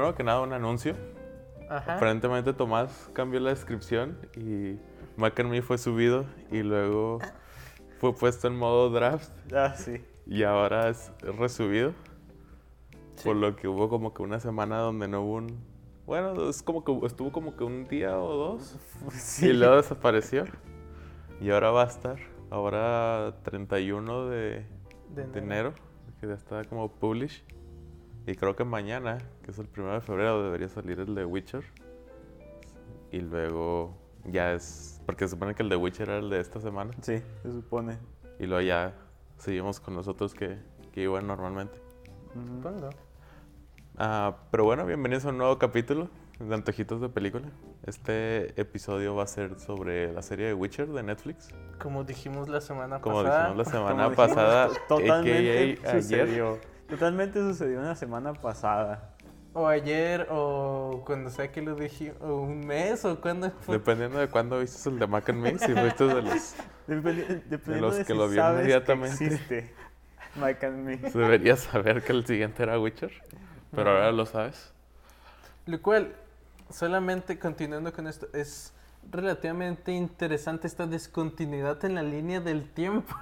primero que nada un anuncio. Ajá. Aparentemente Tomás cambió la descripción y Mac and Me fue subido y luego fue puesto en modo draft Ah, sí. y ahora es resubido. Por lo que hubo como que una semana donde no hubo un... Bueno, es como que estuvo como que un día o dos Sí. y luego desapareció. Y ahora va a estar. Ahora 31 de, De de enero, que ya está como publish. Y creo que mañana, que es el 1 de febrero, debería salir el de Witcher. Y luego ya es. Porque se supone que el de Witcher era el de esta semana. Sí, se supone. Y luego ya seguimos con los otros que, que iban normalmente. Ah, pero bueno, bienvenidos a un nuevo capítulo de Antojitos de Película. Este episodio va a ser sobre la serie de Witcher de Netflix. Como dijimos la semana Como pasada. dijimos la semana Como pasada, to- totalmente a.k.a. ayer. Totalmente sucedió una semana pasada. O ayer, o cuando sea que lo dije, o un mes, o cuando fue. Dependiendo de cuándo viste el de Mac and Me, si fuiste de los... Dependiendo los de que si lo vio sabes que inmediatamente. existe Mike and me. Deberías saber que el siguiente era Witcher, pero ahora lo sabes. Lo cual, solamente continuando con esto, es relativamente interesante esta descontinuidad en la línea del tiempo.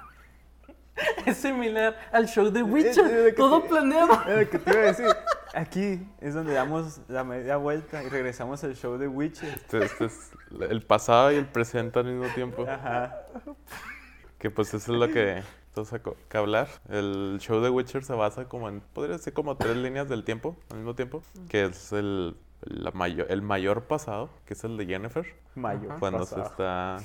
es similar al show de Witcher, todo te- planeado. Es lo que te iba a decir. Aquí es donde damos la media vuelta y regresamos al show de Witcher. Este, este es el pasado y el presente al mismo tiempo. Ajá. Que pues eso es lo que co- que hablar. El show de Witcher se basa como en, podría ser como tres líneas del tiempo, al mismo tiempo. Que es el, la mayor, el mayor pasado, que es el de Jennifer. Mayo. Ajá. Cuando pasado. se está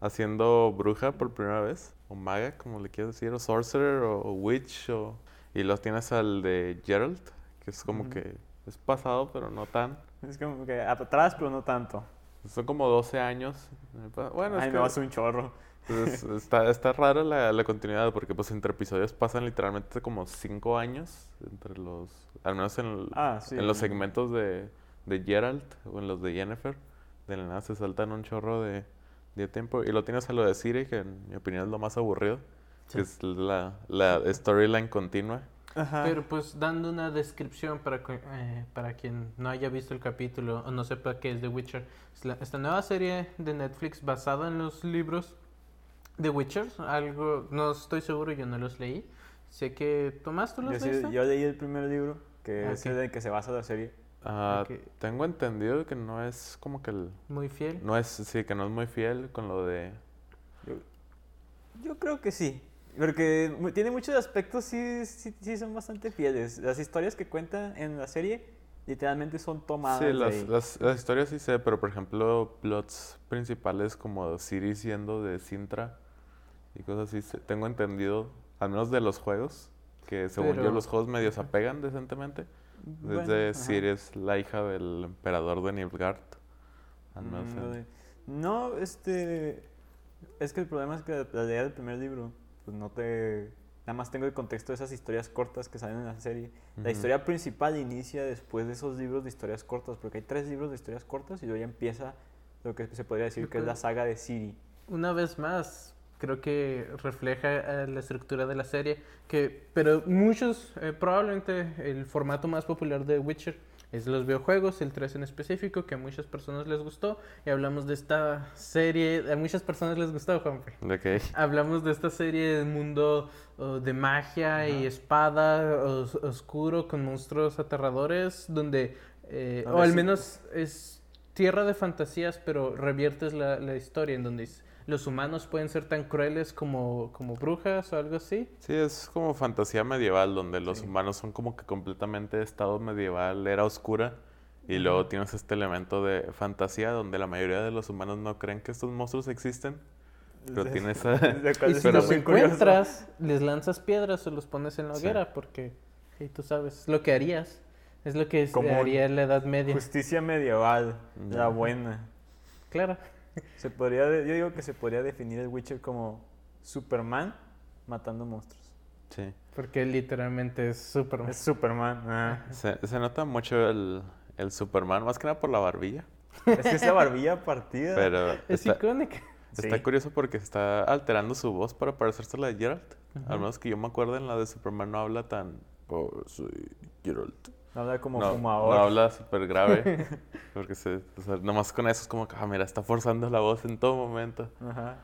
haciendo bruja por primera vez. O maga, como le quieras decir. O sorcerer, o witch. O... Y los tienes al de Geralt, que es como Ujú. que es pasado, pero no tan. Es como que atrás, pero no tanto. Son como 12 años. Bueno, es Ay, que no, hace un chorro. pues, está, está rara la, la continuidad porque pues entre episodios pasan literalmente como 5 años entre los, al menos en, el- Ah, sí. en los segmentos de, de Geralt o en los de Jennifer. De la nada se saltan un chorro de, de tiempo. Y lo tienes a lo de Siri, que en mi opinión es lo más aburrido. Sí. Que es la, la storyline continua. Ajá. Pero pues dando una descripción para, eh, para quien no haya visto el capítulo o no sepa qué es The Witcher. Es la- esta nueva serie de Netflix basada en los libros de Witcher. Algo, no estoy seguro, yo no los leí. Sé que Tomás, ¿tú los yo, sí- yo leí el primer libro, que Ah, es ok. el en que se basa la serie. Ok. Tengo entendido que no es como que el... Muy fiel. No es, sí, que no es muy fiel con lo de... Yo, yo creo que sí. Porque tiene muchos aspectos, sí, sí, sí son bastante fieles. Las historias que cuenta en la serie literalmente son tomadas. Sí, las, ahí. las, las historias sí sé, pero por ejemplo, plots principales como Siri siendo de Sintra y cosas así, tengo entendido, al menos de los juegos, que según yo los juegos medio se apegan decentemente. Bueno, Desde ajá. Siri es la hija del emperador de Nilfgaard. al menos Mm, No, este. Es que el problema es que la idea del primer libro, pues no te. Nada más tengo el contexto de esas historias cortas que salen en la serie. La Ujú. historia principal inicia después de esos libros de historias cortas, porque hay tres libros de historias cortas y luego ya empieza lo que se podría decir que es la saga de Siri. Una vez más, creo que refleja eh, la estructura de la serie, que, pero muchos, eh, probablemente el formato más popular de Witcher es los videojuegos, el 3 en específico, que a muchas personas les gustó, y hablamos de esta serie, a muchas personas les gustó, Juanfe. Ok. Hablamos de esta serie de mundo oh, de magia y espada os- oscuro con monstruos aterradores, donde, eh, o al menos es tierra de fantasías, pero reviertes la, la historia en donde es- los humanos pueden ser tan crueles como, como brujas o algo así. Sí, es como fantasía medieval, donde los Sí. humanos son como que completamente estado medieval, era oscura, y luego tienes este elemento de fantasía donde la mayoría de los humanos no creen que estos monstruos existen, pero Desde- tiene esa... Y si los encuentras, les lanzas piedras o los pones en la Sí. hoguera, porque hey, tú sabes, es lo que harías. Es lo que Como haría en la Edad Media. Justicia medieval, la Ya. buena. Claro. Se podría, yo digo que se podría definir el Witcher como Superman matando monstruos. Sí. Porque literalmente es Superman. Es Superman. ah. Se, se nota mucho el, el Superman, más que nada por la barbilla, Es que esa barbilla partida. pero Es está, icónica. está Sí. curioso porque está alterando su voz para parecerse a la de Geralt. Al Ujú. menos que yo me acuerdo en la de Superman no habla tan... Oh, soy Geralt. No habla como no, fumador. no habla súper grave. porque se, o sea, nomás con eso es como que, ah, mira, está forzando la voz en todo momento. Ajá.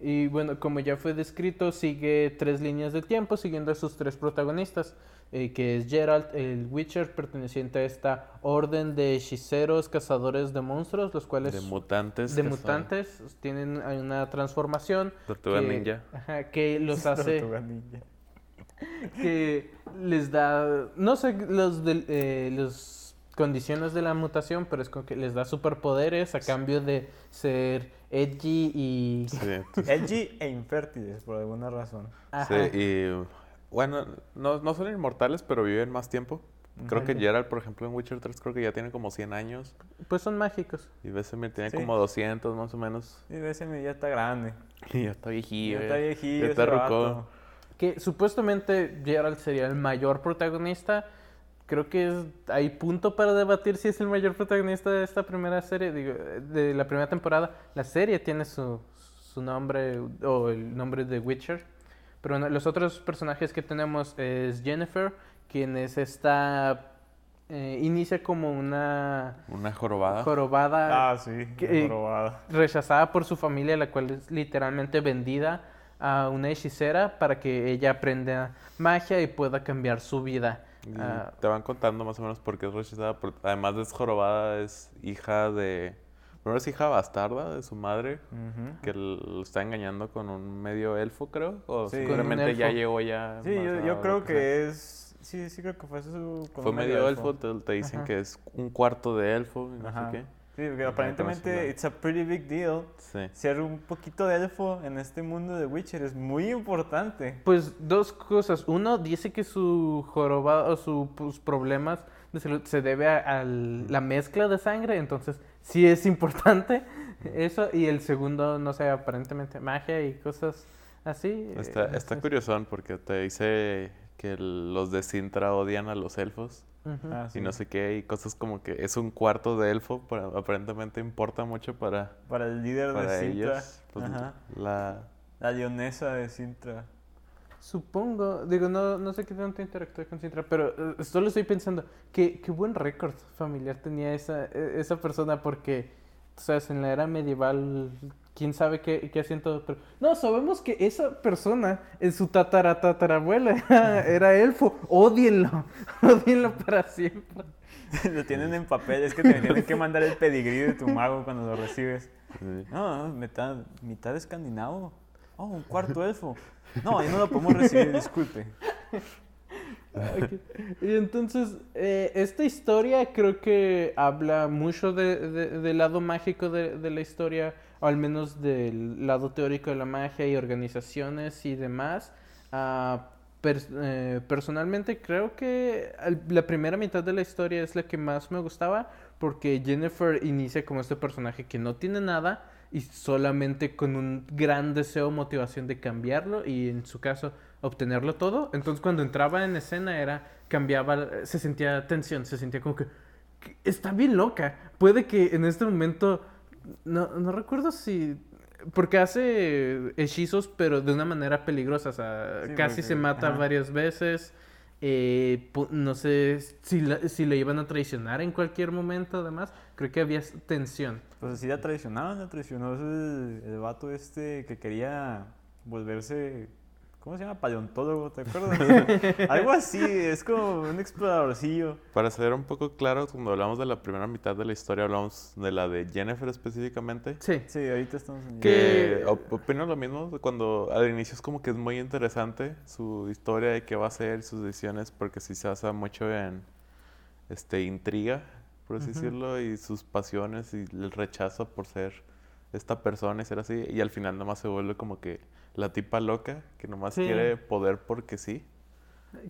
Y bueno, como ya fue descrito, sigue tres líneas de tiempo siguiendo a sus tres protagonistas, eh, que es Geralt, el Witcher, perteneciente a esta orden de hechiceros, cazadores de monstruos, los cuales De mutantes. de que son mutantes tienen una transformación Tortuga que, ninja. ajá, que los hace Tortuga ninja. que les da no sé los del- eh, los condiciones de la mutación pero es como que les da superpoderes a cambio de ser edgy y Sí, Edgy e infértiles, por alguna razón. Ajá. sí, y bueno, no, no son inmortales, pero viven más tiempo. Creo que Ujú. Geralt, por ejemplo, en Witcher 3 creo que ya tiene como 100 años. pues son mágicos Y Vesemir tiene Sí. como 200 más o menos. Y ese ya está grande. Y ya está viejillo. Ya está viejillo. Ya está ese rucón. vato. Que supuestamente Geralt sería el mayor protagonista creo que es, hay punto para debatir si es el mayor protagonista de esta primera serie digo, de la primera temporada la serie tiene su, su nombre o el nombre de Witcher pero bueno, los otros personajes que tenemos es Jennifer quien es esta eh, inicia como una Una jorobada. jorobada Ah, sí. que- la jorobada. rechazada por su familia, la cual es literalmente vendida a una hechicera para que ella aprenda magia y pueda cambiar su vida. Ah, te van contando más o menos por qué es rechazada. por- además de es jorobada, es hija de... Primero es hija bastarda de su madre, que lo está engañando con un medio elfo, creo. O Sí. seguramente ya elfo. llegó ya... Sí, yo, creo que es. Sí, sí, creo que fue su. con Fue medio elfo, te, te dicen Ajá. que es un cuarto de elfo y no Ajá. sé qué. Sí, porque aparentemente it's a pretty big deal. Sí. Ser un poquito de elfo en este mundo de Witcher es muy importante. Pues dos cosas. Uno dice que su jorobado o sus problemas de salud se debe a, a la mezcla de sangre, entonces sí es importante eso. Y el segundo, no sé, aparentemente magia y cosas así. Está, eh, está es- curiosón porque te dice que el- los de Sintra odian a los elfos Ah, y sí. no sé qué, y cosas como que es un cuarto de elfo, pero aparentemente importa mucho para, Para el líder para de Sintra. ellos. Pues, Ajá. la, La leonesa de Sintra. Supongo, digo, no, no sé qué tanto interactúa con Sintra, pero eh, solo estoy pensando, qué, qué buen récord familiar tenía esa, e- esa persona, porque, tú sabes, en la era medieval, quién sabe qué, qué pero no, sabemos que esa persona, en su tatara tatarabuela, era, elfo, odienlo, odienlo para siempre. lo tienen en papel, es que te tienen que mandar el pedigrí de tu mago cuando lo recibes. no, mitad, mitad escandinavo. Oh, un cuarto elfo. No, ahí no lo podemos recibir, disculpe. Ok. Y entonces, eh, esta historia creo que habla mucho de- de- del lado mágico de, de la historia, o al menos del lado teórico de la magia y organizaciones y demás. Ah, pers- eh, personalmente creo que la primera mitad de la historia es la que más me gustaba, porque Jennifer inicia como este personaje que no tiene nada y solamente con un gran deseo motivación de cambiarlo y en su caso obtenerlo todo. Entonces cuando entraba en escena era cambiaba, se sentía tensión, se sentía como que, que está bien loca. Puede que en este momento no, no recuerdo si porque hace hechizos pero de una manera peligrosa, o sea, Sí, casi porque- se mata ajá. varias veces. eh, no sé si, la- si le iban a traicionar en cualquier momento, además. Creo que había tensión. Pues así la traicionaron, la traicionó el, el vato este que quería volverse, ¿cómo se llama? Paleontólogo, ¿te acuerdas? Algo así, es como un exploradorcillo. Para ser un poco claros, cuando hablamos de la primera mitad de la historia, hablamos de la de Jennifer específicamente. Sí. Sí, ahorita estamos en... Que op- opino lo mismo cuando al inicio es como que es muy interesante su historia de qué va a ser, sus decisiones, porque sí se basa mucho en este intriga, por así decirlo, y sus pasiones y el rechazo por ser esta persona y ser así, y al final nomás se vuelve como que la tipa loca que nomás Sí. quiere poder porque sí.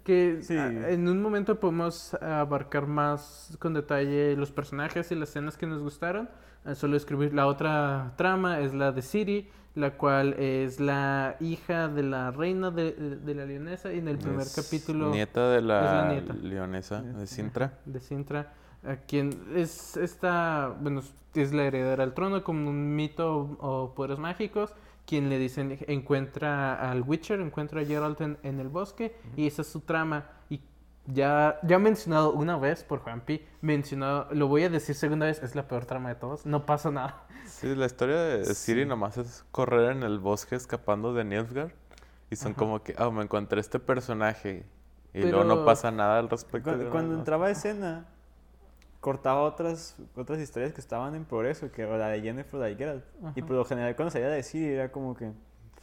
Que Sí. en un momento podemos abarcar más con detalle los personajes y las escenas que nos gustaron. Ah, solo escribir la otra trama es la de Siri, la cual es la hija de la reina de, de la leonesa y en el primer Es capítulo Nieta de la la, nieta. leonesa de Sintra. de Sintra, a quien es esta, bueno, es la heredera al trono como un mito o poderes mágicos, quien le dicen encuentra al Witcher, encuentra a Geralt en, en el bosque y esa es su trama y ya, ya mencionado una vez por Juanpi, mencionado, lo voy a decir segunda vez, es la peor trama de todos, no pasa nada. Sí, la historia de Siri nomás es correr en el bosque escapando de Nilfgaard. Y son como que, ah, me encontré este personaje. Y luego no Pero- pasa nada al respecto. Cuando, de cuando entraba a escena, cortaba otras, otras historias que estaban en progreso, que era la de Jennifer, la de. Y por lo general cuando salía de Siri era como que,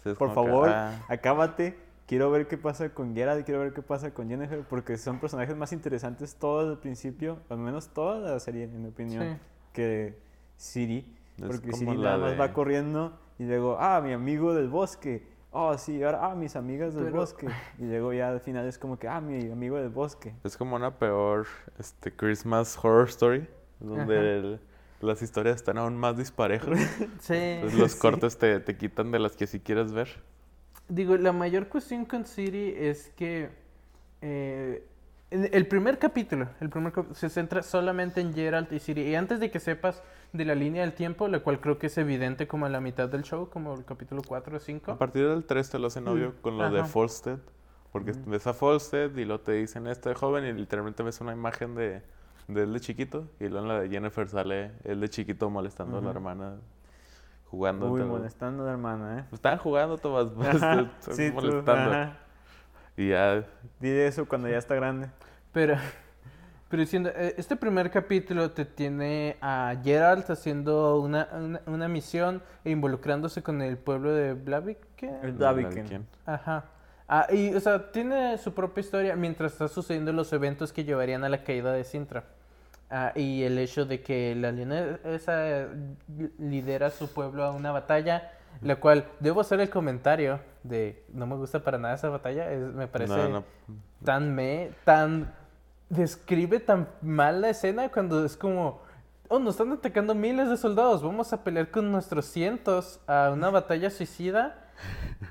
por como que, favor, ah, acábate. Quiero ver qué pasa con Geralt, quiero ver qué pasa con Jennifer, porque son personajes más interesantes todo el principio, al menos toda la serie, en mi opinión, Sí. que Siri. Es Porque Siri nada más de- va corriendo y luego, ah, mi amigo del bosque. Oh, sí, ahora, ah, mis amigas del Pero- bosque. Y luego ya al final es como que, ah, mi amigo del bosque. es como una peor este, Christmas Horror Story. Donde el- las historias están aún más disparejas. Sí. Entonces los Sí. cortes te, te quitan de las que sí quieres ver. Digo, la mayor cuestión con Siri es que eh, el primer capítulo, el primer se centra solamente en Geralt y Siri. Y antes de que sepas de la línea del tiempo, la cual creo que es evidente como a la mitad del show, como el capítulo 4 o 5. A partir del 3 te lo hacen obvio con lo de Ajá. Folstead. Porque ves a Folstead y luego te dicen esto de joven y literalmente ves una imagen de, de él de chiquito. Y luego en la de Jennifer sale él de chiquito molestando a la hermana, jugando. Uy, molestando a la hermana, ¿eh? Estaban jugando, Tomás. pues, sí, tú, molestando. ajá. Y ya, Dile eso cuando ya está grande. Pero, pero diciendo, eh, este primer capítulo te tiene a Geralt haciendo una, una, una misión e involucrándose con el pueblo de Blavik. ¿qué? El Blaviken. Ajá. Ah, y, o sea, tiene su propia historia mientras está sucediendo los eventos que llevarían a la caída de Sintra. Ah, y el hecho de que la leonesa lidera a su pueblo a una batalla, la cual debo hacer el comentario de no me gusta para nada esa batalla, es- me parece No, no. tan me, tan describe tan mal la escena cuando es como oh, nos están atacando miles de soldados, vamos a pelear con nuestros cientos a una batalla suicida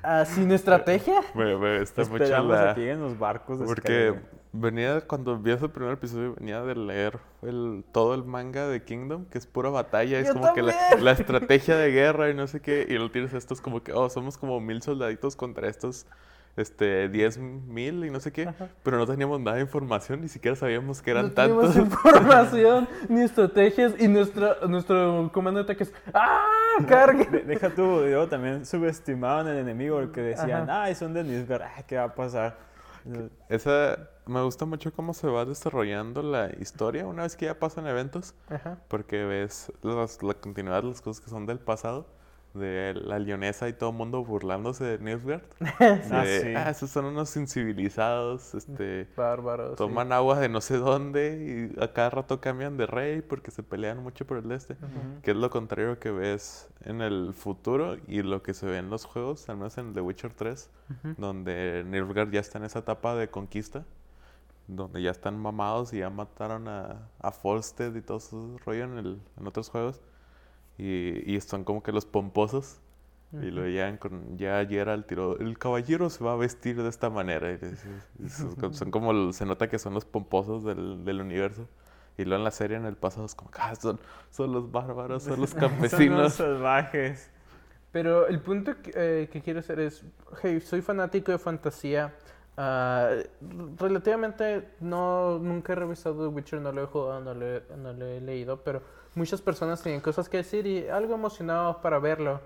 ah, sin estrategia. Está mucho Esperamos la... a que lleguen los barcos de Porque Skyrim. venía, cuando vi ese primer episodio, venía de leer el, todo el manga de Kingdom, que es pura batalla, es Yo como que la, la estrategia de guerra y no sé qué, y lo tienes estos como que, oh, somos como mil soldaditos contra estos, este, diez mil y no sé qué, Ajá. pero no teníamos nada de información, ni siquiera sabíamos que eran no tantos. información ni estrategias y nuestro, nuestro comando de ataque es ¡Ah! ¡Cargue! De- deja tú, luego también subestimaban al enemigo porque decían, Ajá. ay, son de ah, ¿qué va a pasar? Esa, me gusta mucho cómo se va desarrollando la historia una vez que ya pasan eventos. Ajá. Porque ves las- la continuidad de las cosas que son del pasado, de la leonesa y todo el mundo burlándose de Nilfgaard. Ah, sí. ah, esos son unos incivilizados, este, Bárbaro. sí. toman agua de no sé dónde y a cada rato cambian de rey porque se pelean mucho por el este. Que es lo contrario que ves en el futuro y lo que se ve en los juegos, al menos en The Witcher 3, Ujú. donde Nilfgaard ya está en esa etapa de conquista, donde ya están mamados y ya mataron a, a Folstead y todo ese rollo en, el, en otros juegos. Y, y son como que los pomposos. Y lo llegan con, ya Geralt tiró, el caballero se va a vestir de esta manera. Y son, son como, se nota que son los pomposos del, del universo. Y luego en la serie, en el pasado, es como "Ah, son, son los bárbaros, son los Son unos campesinos. salvajes. Pero el punto que, eh, que quiero hacer es, hey, soy fanático de fantasía. ah, relativamente no nunca he revisado The Witcher, no lo he jugado, no lo he, no lo he leído, pero muchas personas tenían cosas que decir y algo emocionado para verlo.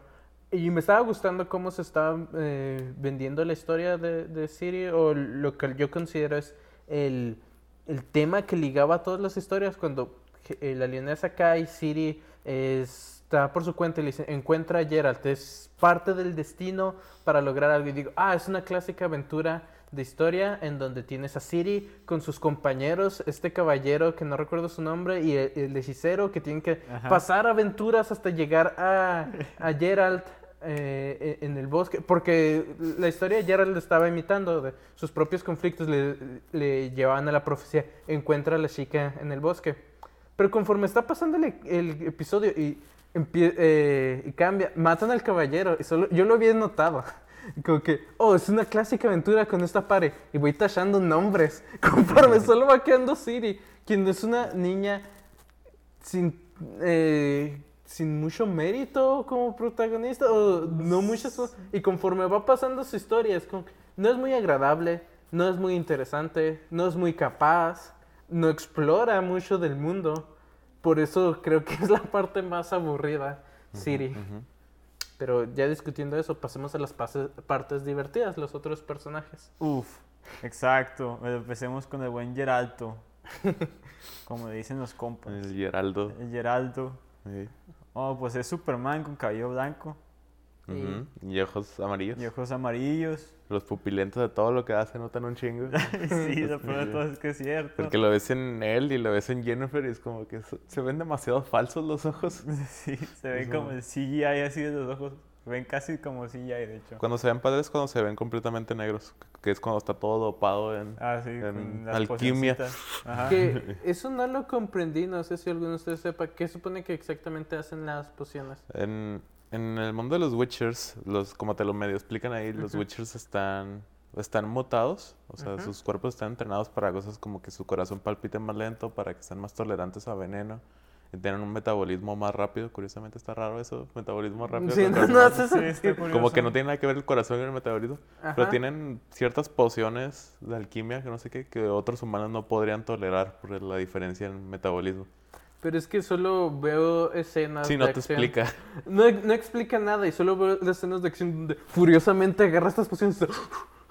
Y me estaba gustando cómo se estaba eh, vendiendo la historia de, de Siri o lo que yo considero es el, el tema que ligaba a todas las historias cuando eh, la leonesa cae, Siri está por su cuenta y le dice, encuentra a Geralt, es parte del destino para lograr algo. Y digo, ah, es una clásica aventura de historia en donde tienes a Siri con sus compañeros, este caballero que no recuerdo su nombre y el, el hechicero que tienen que Ajá. pasar aventuras hasta llegar a, a Geralt eh, en el bosque, porque la historia de Geralt le estaba imitando, de sus propios conflictos le, le llevaban a la profecía, encuentra a la chica en el bosque. Pero conforme está pasando el, el episodio y, eh, y cambia, matan al caballero, y solo, yo lo había notado. Como que, oh, es una clásica aventura con esta pare. Y voy tachando nombres. Conforme solo va quedando Siri, quien es una niña sin, eh, sin mucho mérito como protagonista. O no muchas. Y conforme va pasando su historia, es como, no es muy agradable. no es muy interesante, no es muy capaz, no explora mucho del mundo. Por eso creo que es la parte más aburrida, Siri. Pero ya discutiendo eso, pasemos a las partes divertidas, los otros personajes. Uf, exacto. Empecemos con el buen Geralto. Como dicen los compas. El Geraldo. El Geraldo. sí. Oh, pues es Superman con cabello blanco Ujú. Y ojos amarillos. y ojos amarillos. Los pupilentos de todo lo que hace notan un chingo. sí, lo peor de todo es que es cierto. Porque lo ves en él y lo ves en Jennifer y es como que se- se ven demasiado falsos los ojos. Sí, se ve Eso. como el CGI así de los ojos. Se ven casi como CGI, de hecho. Cuando se ven padres, cuando se ven completamente negros. Que es cuando está todo dopado en... Ah, sí, en alquimia. Ajá. Que eso no lo comprendí, no sé si alguno de ustedes sepa qué supone que exactamente hacen las pociones. En, en el mundo de los Witchers, los, como te lo medio explican ahí, los. Witchers están, están mutados. O sea, sus cuerpos están entrenados para cosas como que su corazón palpite más lento, para que sean más tolerantes a veneno. Y tienen un metabolismo más rápido. Curiosamente está raro eso, metabolismo rápido. Sí, con no, no Sí, sentido. Como que no tiene nada que ver el corazón y el metabolismo. Pero tienen ciertas pociones de alquimia que no sé qué, que otros humanos no podrían tolerar por la diferencia en metabolismo. Pero es que solo veo escenas Sí, no de te acción. explica. No, no explica nada y solo veo las escenas de acción donde furiosamente agarra estas pociones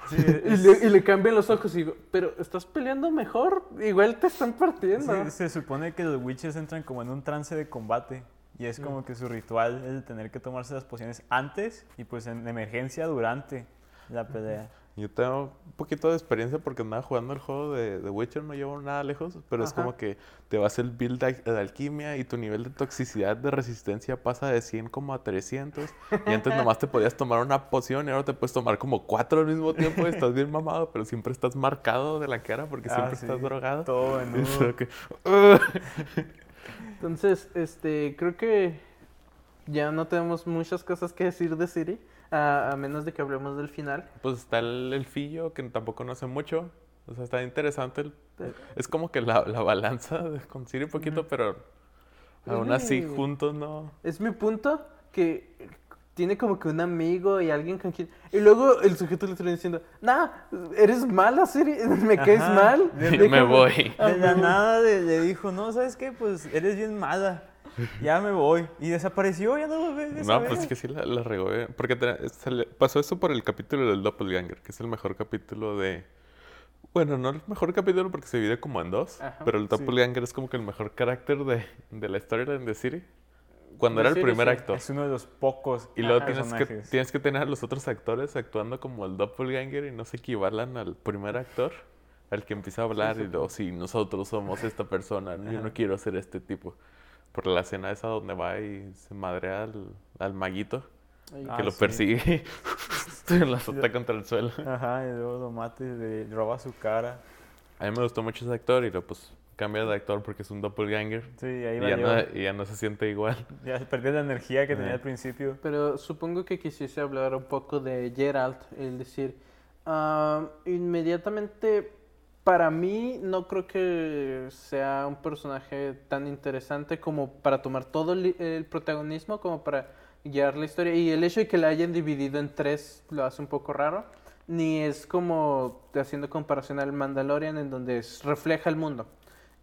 Sí, y, es- le, y le cambian los ojos y digo, pero estás peleando mejor, igual te están partiendo. sí, se supone que los Witches entran como en un trance de combate. Y es como que su ritual el tener que tomarse las pociones antes y pues en emergencia durante la pelea. Yo tengo un poquito de experiencia porque andaba jugando el juego de, de Witcher, no llevo nada lejos, pero es como que te vas el build de, de alquimia y tu nivel de toxicidad de resistencia pasa de 100 como a 300. Y antes nomás te podías tomar una poción y ahora te puedes tomar como cuatro al mismo tiempo y estás bien mamado, pero siempre estás marcado de la cara porque Ah, siempre sí, estás drogado. Todo en. Entonces, este, creo que ya no tenemos muchas cosas que decir de Siri, a, a menos de que hablemos del final. Pues está el elfillo que tampoco no hace mucho. O sea, está interesante. el- es como que la, la balanza de- con Siri un poquito, Ujú. pero Es aún así muy- juntos no. Es mi punto que tiene como que un amigo y alguien con quien... Y luego el sujeto le está diciendo, nah, eres mala, Siri, me caes Ajá. mal. Me me déjame". voy. De la nada le, le dijo, no, ¿sabes qué? Pues eres bien mala. Ya me voy. Y desapareció, ya no lo ves. No, pues es que sí la, la regó. eh, Porque te- se le- pasó eso por el capítulo del Doppelganger, que es el mejor capítulo de. Bueno, no el mejor capítulo porque se divide como en dos, Ajá, pero el sí. Doppelganger es como que el mejor carácter de, de la historia de Siri. Cuando era el primer sí. acto. Es uno de los pocos Y luego tienes que, tienes que tener a los otros actores actuando como el doppelganger y no se equivalan al primer actor, al que empieza a hablar y luego, sí, nosotros somos esta persona, yo no quiero ser este tipo. Por la escena esa donde va y se madrea al, al maguito Ay, Ah, que lo sí. persigue y lo azota contra el suelo. Ajá, y luego lo mata y le roba su cara. A mí me gustó mucho ese actor y luego pues cambia de actor porque es un doppelganger Sí, ahí y ya, no, y ya no se siente igual. Ya perdió la energía que tenía Eh. al principio. Pero supongo que quisiese hablar un poco de Geralt, es decir, ah, inmediatamente para mí no creo que sea un personaje tan interesante como para tomar todo el, protagonismo, como para guiar la historia. Y el hecho de que la hayan dividido en tres lo hace un poco raro. Ni es como haciendo comparación al Mandalorian en donde refleja el mundo.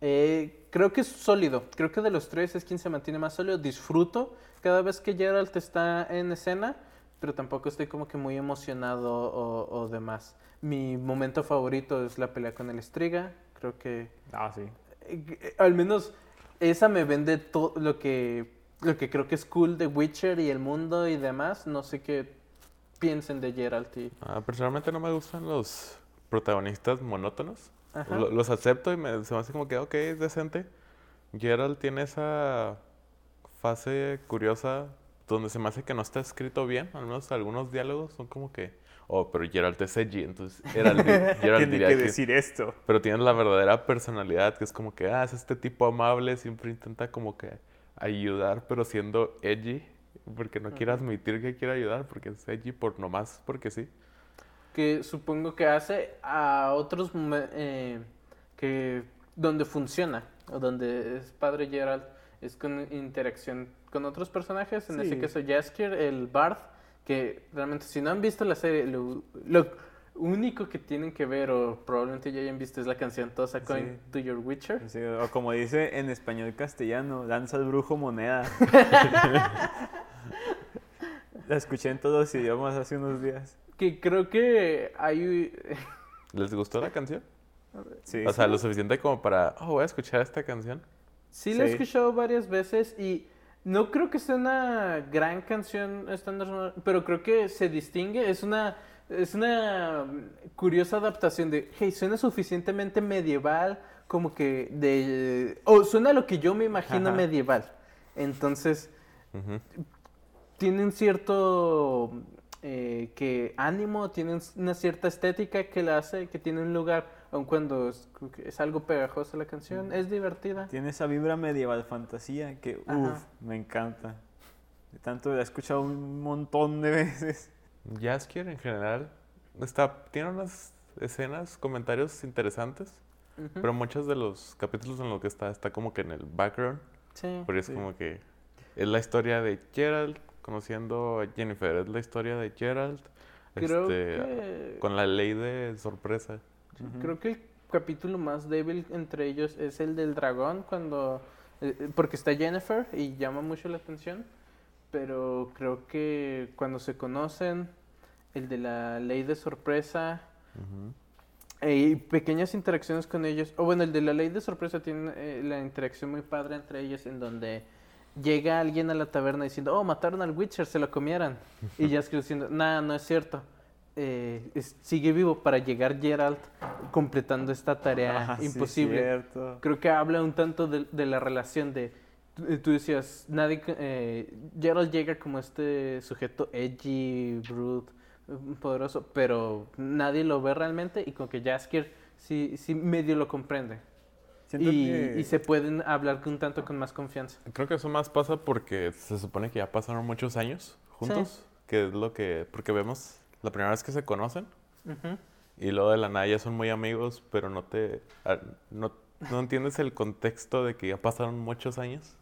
Eh, creo que es sólido. Creo que de los tres es quien se mantiene más sólido. Disfruto cada vez que Geralt está en escena, pero tampoco estoy como que muy emocionado o, o demás. Mi momento favorito es la pelea con el Estriga. Creo que Ah, sí. eh, eh, al menos esa me vende todo lo que lo que creo que es cool de Witcher y el mundo y demás. No sé qué piensen de Geralt y Ah, personalmente no me gustan los protagonistas monótonos. Lo- los acepto y me, se me hace como que, ok, es decente. Geralt tiene esa fase curiosa donde se me hace que no está escrito bien. Al menos algunos diálogos son como que, oh, pero Geralt es edgy, entonces Geralt Tiene que que- decir esto. Pero tiene la verdadera personalidad, que es como que, ah, es este tipo amable, siempre intenta como que ayudar, pero siendo edgy, porque no quiere admitir que quiere ayudar, porque es edgy por nomás, porque sí. que supongo que hace a otros eh, que donde funciona o donde es padre Geralt es con interacción con otros personajes en ese Sí. caso Jaskier el Bard que realmente si no han visto la serie lo, lo, único que tienen que ver, o probablemente ya hayan visto, es la canción Toss a Coin Sí. to Your Witcher. Sí, o como dice en español castellano, lanza al brujo moneda. La escuché en todos los idiomas hace unos días. Que creo que hay... ¿Les gustó la canción? Sí. O sea, lo suficiente como para, oh, voy a escuchar esta canción. Sí, la he Sí. escuchado varias veces y no creo que sea una gran canción estándar, pero creo que se distingue. Es una, es una mm, curiosa adaptación de, hey, suena suficientemente medieval como que de... O suena lo que yo me imagino Ajá. medieval. Entonces, Ujú. tienen cierto eh, que ánimo, tienen una cierta estética que la hace, que tiene un lugar, aun cuando es, algo pegajosa la canción, es divertida. Tiene esa vibra medieval fantasía que, uff, me encanta. De tanto la he escuchado un montón de veces. Jaskier en general está, tiene unas escenas, comentarios interesantes, pero muchos de los capítulos en los que está, está como que en el background, Sí. porque es Sí. como que es la historia de Gerald conociendo a Jennifer, es la historia de Gerald Creo este, que... con la ley de sorpresa. Creo que el capítulo más débil entre ellos es el del dragón, cuando eh, eh, porque está Jennifer y llama mucho la atención, pero creo que cuando se conocen, el de la ley de sorpresa eh, y pequeñas interacciones con ellos, o bueno, el de la ley de sorpresa tiene eh, la interacción muy padre entre ellos en donde llega alguien a la taberna diciendo, oh, mataron al Witcher, se lo comieran. Y Jaskier diciendo, nada, no es cierto. Eh, es- sigue vivo para llegar Geralt completando esta tarea Ah, imposible. Creo que habla un tanto de, de la relación de... tú- eh, Tú decías, nadie... eh, Geralt llega como este sujeto edgy, brute, eh, poderoso, pero nadie lo ve realmente y con que Jaskier sí, sí medio lo comprende. Siento Y, que- y se pueden hablar un tanto con más confianza. Creo que eso más pasa porque se supone que ya pasaron muchos años juntos, que es lo que, porque vemos la primera vez que se conocen Ujú. y luego de la nada ya son muy amigos, pero no te, ah, no, no entiendes el contexto de que ya pasaron muchos años,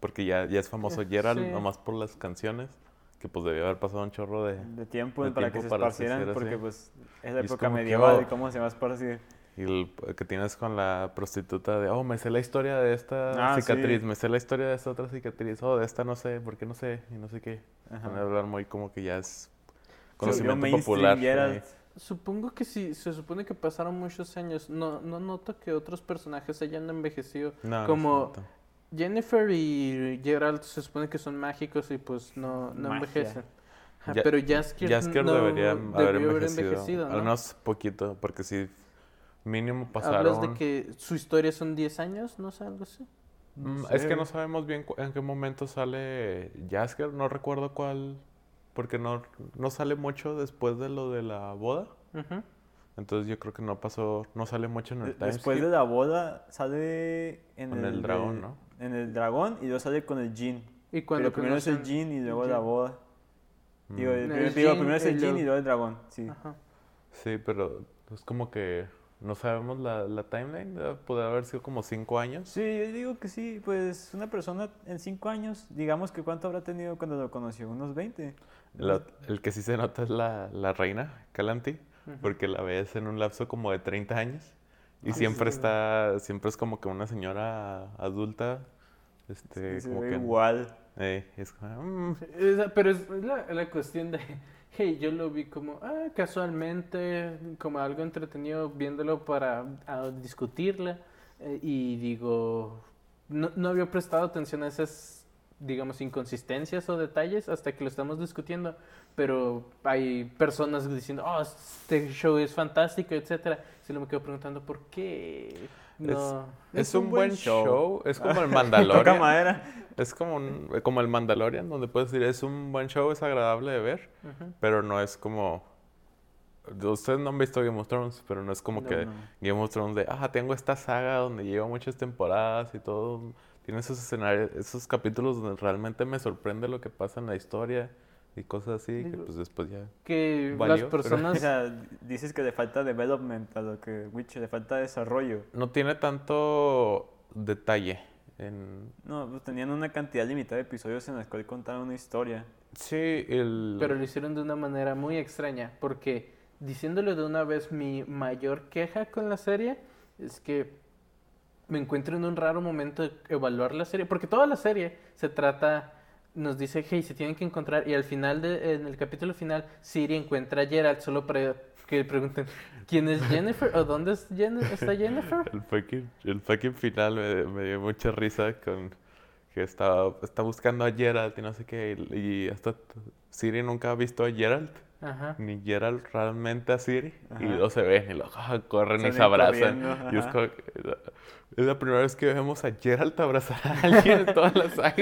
porque ya, ya es famoso Gerald sí. nomás por las canciones, que pues debió haber pasado un chorro de... de tiempo de para tiempo que se para esparcieran, así. porque pues es la Y es época que, medieval oh. y cómo se va a esparcir. Y el que tienes con la prostituta de, oh, me sé la historia de esta Ah, cicatriz, sí. me sé la historia de esta otra cicatriz, oh, de esta no sé, ¿por qué no sé? Y no sé qué. Van a hablar muy como que ya es conocimiento popular. Sí. Supongo que si se supone que pasaron muchos años, no, no noto que otros personajes hayan envejecido. No, Como-. Jennifer y Geralt se supone que son mágicos y pues no, no Magia. envejecen. Ajá, Ya- pero Jaskier, Jaskier no debería haber envejecido. ¿no? Al menos poquito, porque si mínimo pasaron... Hablas de que su historia son 10 años, no sé, algo así. Mm, Es que no sabemos bien en qué momento sale Jasker, no recuerdo cuál, porque no, no sale mucho después de lo de la boda. Entonces yo creo que no pasó, no sale mucho en De- el time Después skip. de la boda sale en Con el, el dragón, de- ¿no? En el dragón y luego sale con el Jin. Y cuando Pero primero es el Jin y luego la boda. Digo, Mm. el el digo, Jin, primero es el lo- y luego el dragón. Sí. Ajá. Sí, pero es como que no sabemos la, la timeline, podría haber sido como cinco años. Sí, yo digo que sí, pues una persona en cinco años, digamos que cuánto habrá tenido cuando lo conoció, unos 20. La- el que sí se nota es la, la reina, Calanti, Ujú. porque la ves en un lapso como de 30 años. Y Ah, siempre sí. está, siempre es como que una señora adulta, este, se como ve que... igual. eh, es mm, pero es la, la cuestión de, hey, yo lo vi como ah, casualmente, como algo entretenido viéndolo para discutirla eh, y digo, no, no había prestado atención a esas, digamos, inconsistencias o detalles hasta que lo estamos discutiendo, pero hay personas diciendo, oh, este show es fantástico, etcétera. Se lo me quedo preguntando, ¿por qué? No. es, un buen show. es como el Mandalorian. Toca madera. Es como, un- como el Mandalorian, donde puedes decir, es un buen show, es agradable de ver, pero no es como... Ustedes no han visto Game of Thrones, pero no es como No, que no. Game of Thrones de, ah, tengo esta saga donde llevo muchas temporadas y todo. Tiene esos escenarios, esos capítulos donde realmente me sorprende lo que pasa en la historia y cosas así, que Digo, pues después ya... Que Valió, las pero- O personas... sea, dices que le falta development a lo que Witcher, le falta desarrollo. No tiene tanto detalle en... No, pues tenían una cantidad limitada de episodios en los cuales contaban una historia. Sí, el... Pero lo hicieron de una manera muy extraña, porque diciéndole de una vez mi mayor queja con la serie es que me encuentro en un raro momento de evaluar la serie, porque toda la serie se trata, nos dice, hey, se tienen que encontrar, y al final, de, en el capítulo final, Siri encuentra a Gerald solo para que le pregunten, ¿quién es Jennifer? ¿O dónde es Jen- está Jennifer? El fucking, el fucking final me, me dio mucha risa con que está, está buscando a Geralt y no sé qué. Y, y hasta Siri nunca ha visto a Geralt, Ajá. ni Geralt realmente a Siri. Y luego se ven y luego ah, corren y Salen se abrazan. Y es, como es la primera vez que vemos a Geralt abrazar a alguien en toda la saga.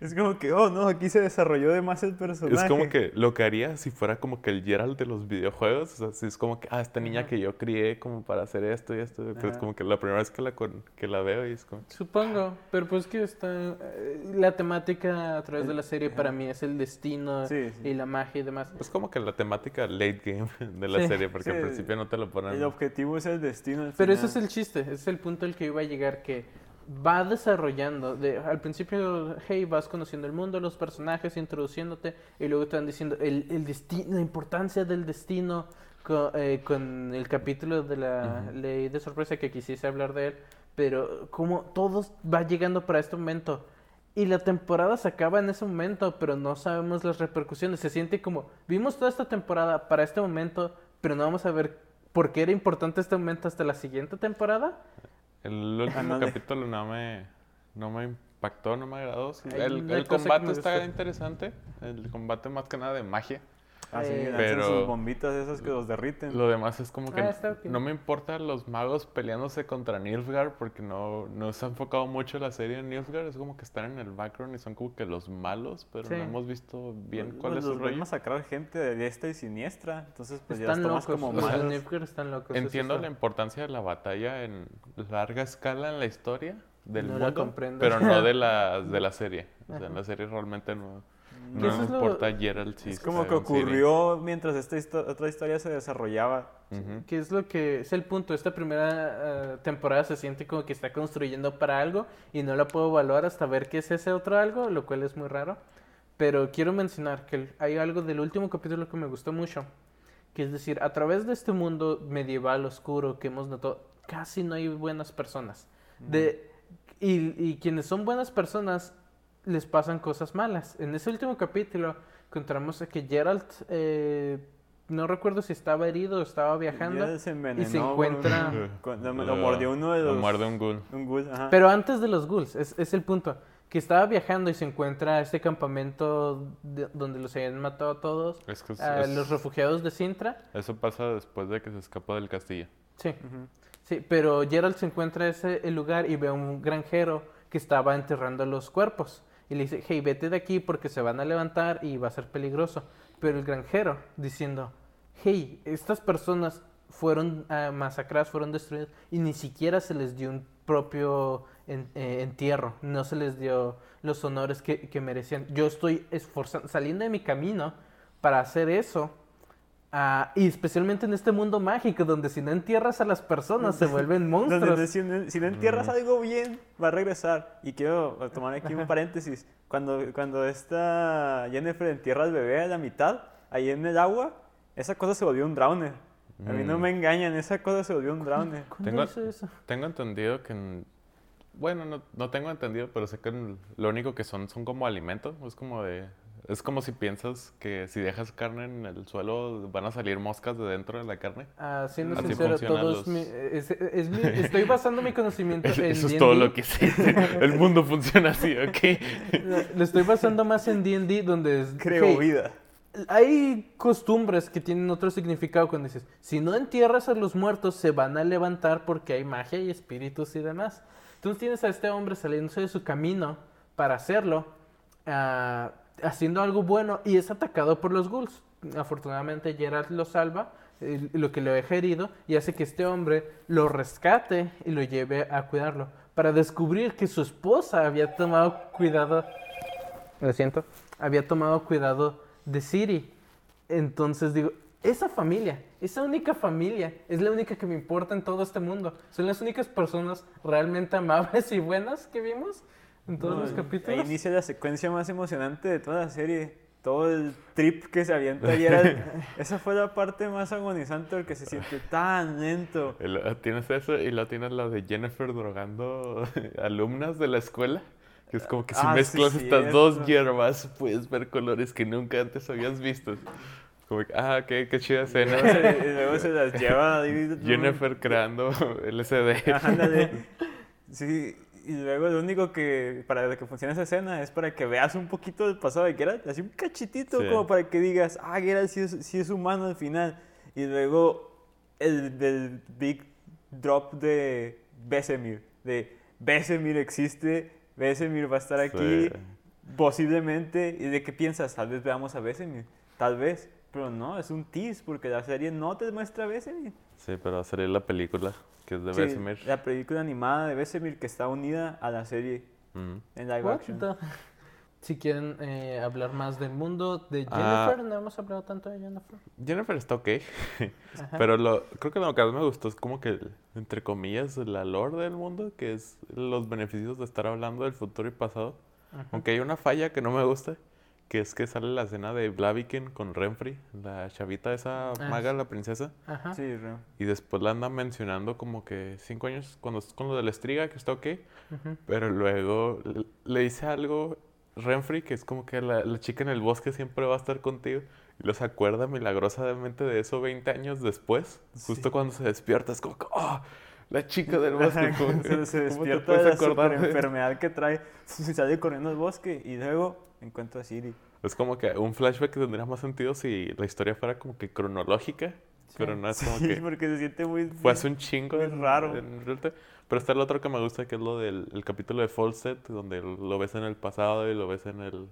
Es como que, oh no, aquí se desarrolló de más el personaje. Es como que lo que haría si fuera como que el Geralt de los videojuegos. O sea, si es como que, ah, esta niña Ajá. que yo crié como para hacer esto y esto. Pues Ajá. como que la primera vez que la, con- que la veo y es como... Supongo, pero pues que está... eh, La temática a través de la serie para mí es el destino Sí, sí. y la magia y demás. Es como que la temática late game de la Sí, serie, porque al principio no te lo ponen. El objetivo es el destino. al Pero ese es final. el chiste, ese es el punto al que iba a llegar, que va desarrollando. De, al principio, hey, vas conociendo el mundo, los personajes, introduciéndote, y luego te van diciendo el, el destino, la importancia del destino, eh, con, el capítulo de la ley de sorpresa que quisiese hablar de él, pero como todo va llegando para este momento. Y la temporada se acaba en ese momento, pero no sabemos las repercusiones. Se siente como, vimos toda esta temporada para este momento, pero no vamos a ver por qué era importante este momento hasta la siguiente temporada. El último capítulo no me, no me impactó, no me agradó. El, el combate está interesante. El combate más que nada de magia. Eh, Pero- sus bombitas esas que los derriten. Lo demás es como que Ah, no me importan los magos peleándose contra Nilfgaard porque no, no se ha enfocado mucho la serie en Nilfgaard. Es como que están en el background y son como que los malos, pero Sí. no hemos visto bien Pues cuál es los su rollo. masacrar gente de diestra y siniestra. Entonces, pues ya están los locos, como los malos. Nilfgaard están locos. Entiendo la importancia de la batalla en larga escala en la historia del No la mundo, comprendo. pero no de la, de la serie. O sea, en la serie realmente no, no eso es lo- importa Geralt si Es como que ocurrió mientras esta histo- otra historia se desarrollaba. Ujú. Que es lo que es el punto. Esta primera eh, temporada se siente como que está construyendo para algo y no la puedo evaluar hasta ver qué es ese otro algo, lo cual es muy raro. Pero quiero mencionar que hay algo del último capítulo que me gustó mucho. Que es decir, a través de este mundo medieval oscuro que hemos notado, casi no hay buenas personas. De, y, y quienes son buenas personas les pasan cosas malas. En ese último capítulo encontramos a que Geralt, eh, no recuerdo si estaba herido o estaba viajando, se y se encuentra- con- lo, lo mordió uno de Lo los. muerde un ghoul. un ghoul, ajá. pero antes de los ghouls, es, es el punto. Que estaba viajando y se encuentra a este campamento de- donde los habían matado a todos, Es que es- a es- los refugiados de Sintra. eso pasa después de que se escapó del castillo. Sí, sí, pero Geralt se encuentra ese el lugar y ve a un granjero que estaba enterrando los cuerpos. Y le dice, hey, vete de aquí porque se van a levantar y va a ser peligroso. Pero el granjero diciendo, hey, estas personas fueron ah, masacradas, fueron destruidas y ni siquiera se les dio un propio en- eh, entierro, no se les dio los honores que, que merecían. Yo estoy esforzando, saliendo de mi camino para hacer eso. Ah, y especialmente en este mundo mágico donde si no entierras a las personas se vuelven Donde monstruos. si, no, si no entierras Mm. algo bien, va a regresar. Y quiero tomar aquí un paréntesis. Cuando, cuando esta Jennifer entierra al bebé a la mitad, ahí en el agua, esa cosa se volvió un drowner. A mí no Mm. me engañan, esa cosa se volvió un drowner. ¿Cuándo Tengo- hizo eso? Tengo entendido que... en- Bueno, no, no tengo entendido, pero sé que en- lo único que son son como alimento. Es como de... Es como si piensas que si dejas carne en el suelo van a salir moscas de dentro de la carne. Ah, siendo Así sincero, funcionan todo es los- mi, es- es mi- estoy basando mi conocimiento Eso, en eso es todo lo que sé. El mundo funciona así, ¿ok? Lo estoy basando más en D&D donde es... Creo hey, vida. Hay costumbres que tienen otro significado cuando dices, si no entierras a los muertos, se van a levantar porque hay magia y espíritus y demás. Entonces tienes a este hombre saliéndose de su camino para hacerlo, ah, haciendo algo bueno y es atacado por los ghouls. Afortunadamente Geralt lo salva, lo que lo deja herido y hace que este hombre lo rescate y lo lleve a cuidarlo para descubrir que su esposa había tomado cuidado lo siento, había tomado cuidado de Siri. Entonces digo, esa familia, esa única familia, es la única que me importa en todo este mundo. Son las únicas personas realmente amables y buenas que vimos en todos No, los capítulos. Ahí inicia la secuencia más emocionante de toda la serie. todo el trip que se avienta Geralt, esa fue la parte más agonizante porque se siente tan lento. Tienes eso y lo tienes la de Jennifer drogando alumnas de la escuela. Que es como que si Ah, sí, mezclas estas dos hierbas puedes ver colores que nunca antes habías visto. Como que, ah, qué, qué chida Y luego, escena. se, y luego se las lleva ahí. Jennifer creando LSD. Ándale. Sí, y luego lo único que para que funcione esa escena es para que veas un poquito del pasado de Geralt, así un cachitito Sí. como para que digas, ah, Geralt sí es, sí es humano al final. Y luego el del big drop de Besemir, de Besemir existe, Besemir va a estar aquí, Sí. posiblemente, y de qué piensas, tal vez veamos a Besemir, tal vez, pero no, es un tease porque la serie no te muestra a Besemir. Sí, pero va a salir la película, que es de Sí, Vesemir. la película animada de Besemir que está unida a la serie Ujú. en live What action. the- Si quieren eh, hablar más del mundo de Ah. Jennifer, no hemos hablado tanto de Jennifer. Jennifer está ok. Pero lo, creo que lo que más me gustó es como que, entre comillas, la lore del mundo, que es los beneficios de estar hablando del futuro y pasado. Ajá. Aunque hay una falla que no me gusta, que es que sale la escena de Blaviken con Renfrey, la chavita esa Ah, maga, la princesa. Ajá. Sí, re- Y después la andan mencionando como que cinco años, cuando es con lo de la estriga, que está ok. Pero luego le, le dice algo Renfrey, que es como que la, la chica en el bosque siempre va a estar contigo. Y los acuerda milagrosamente de eso 20 años después. Justo Sí. cuando se despierta, es como que, ¡oh! La chica del bosque. como se, se ¿cómo te despierta de la enfermedad que trae, se sale corriendo al bosque y luego encuentra a Siri. Es como que un flashback que tendría más sentido si la historia fuera como que cronológica. Pero no es como Sí, que porque se siente muy... fue hace un chingo. muy en- raro. en. Pero está el otro que me gusta, que es lo del el capítulo de Falset, donde lo ves en el pasado y lo ves en el,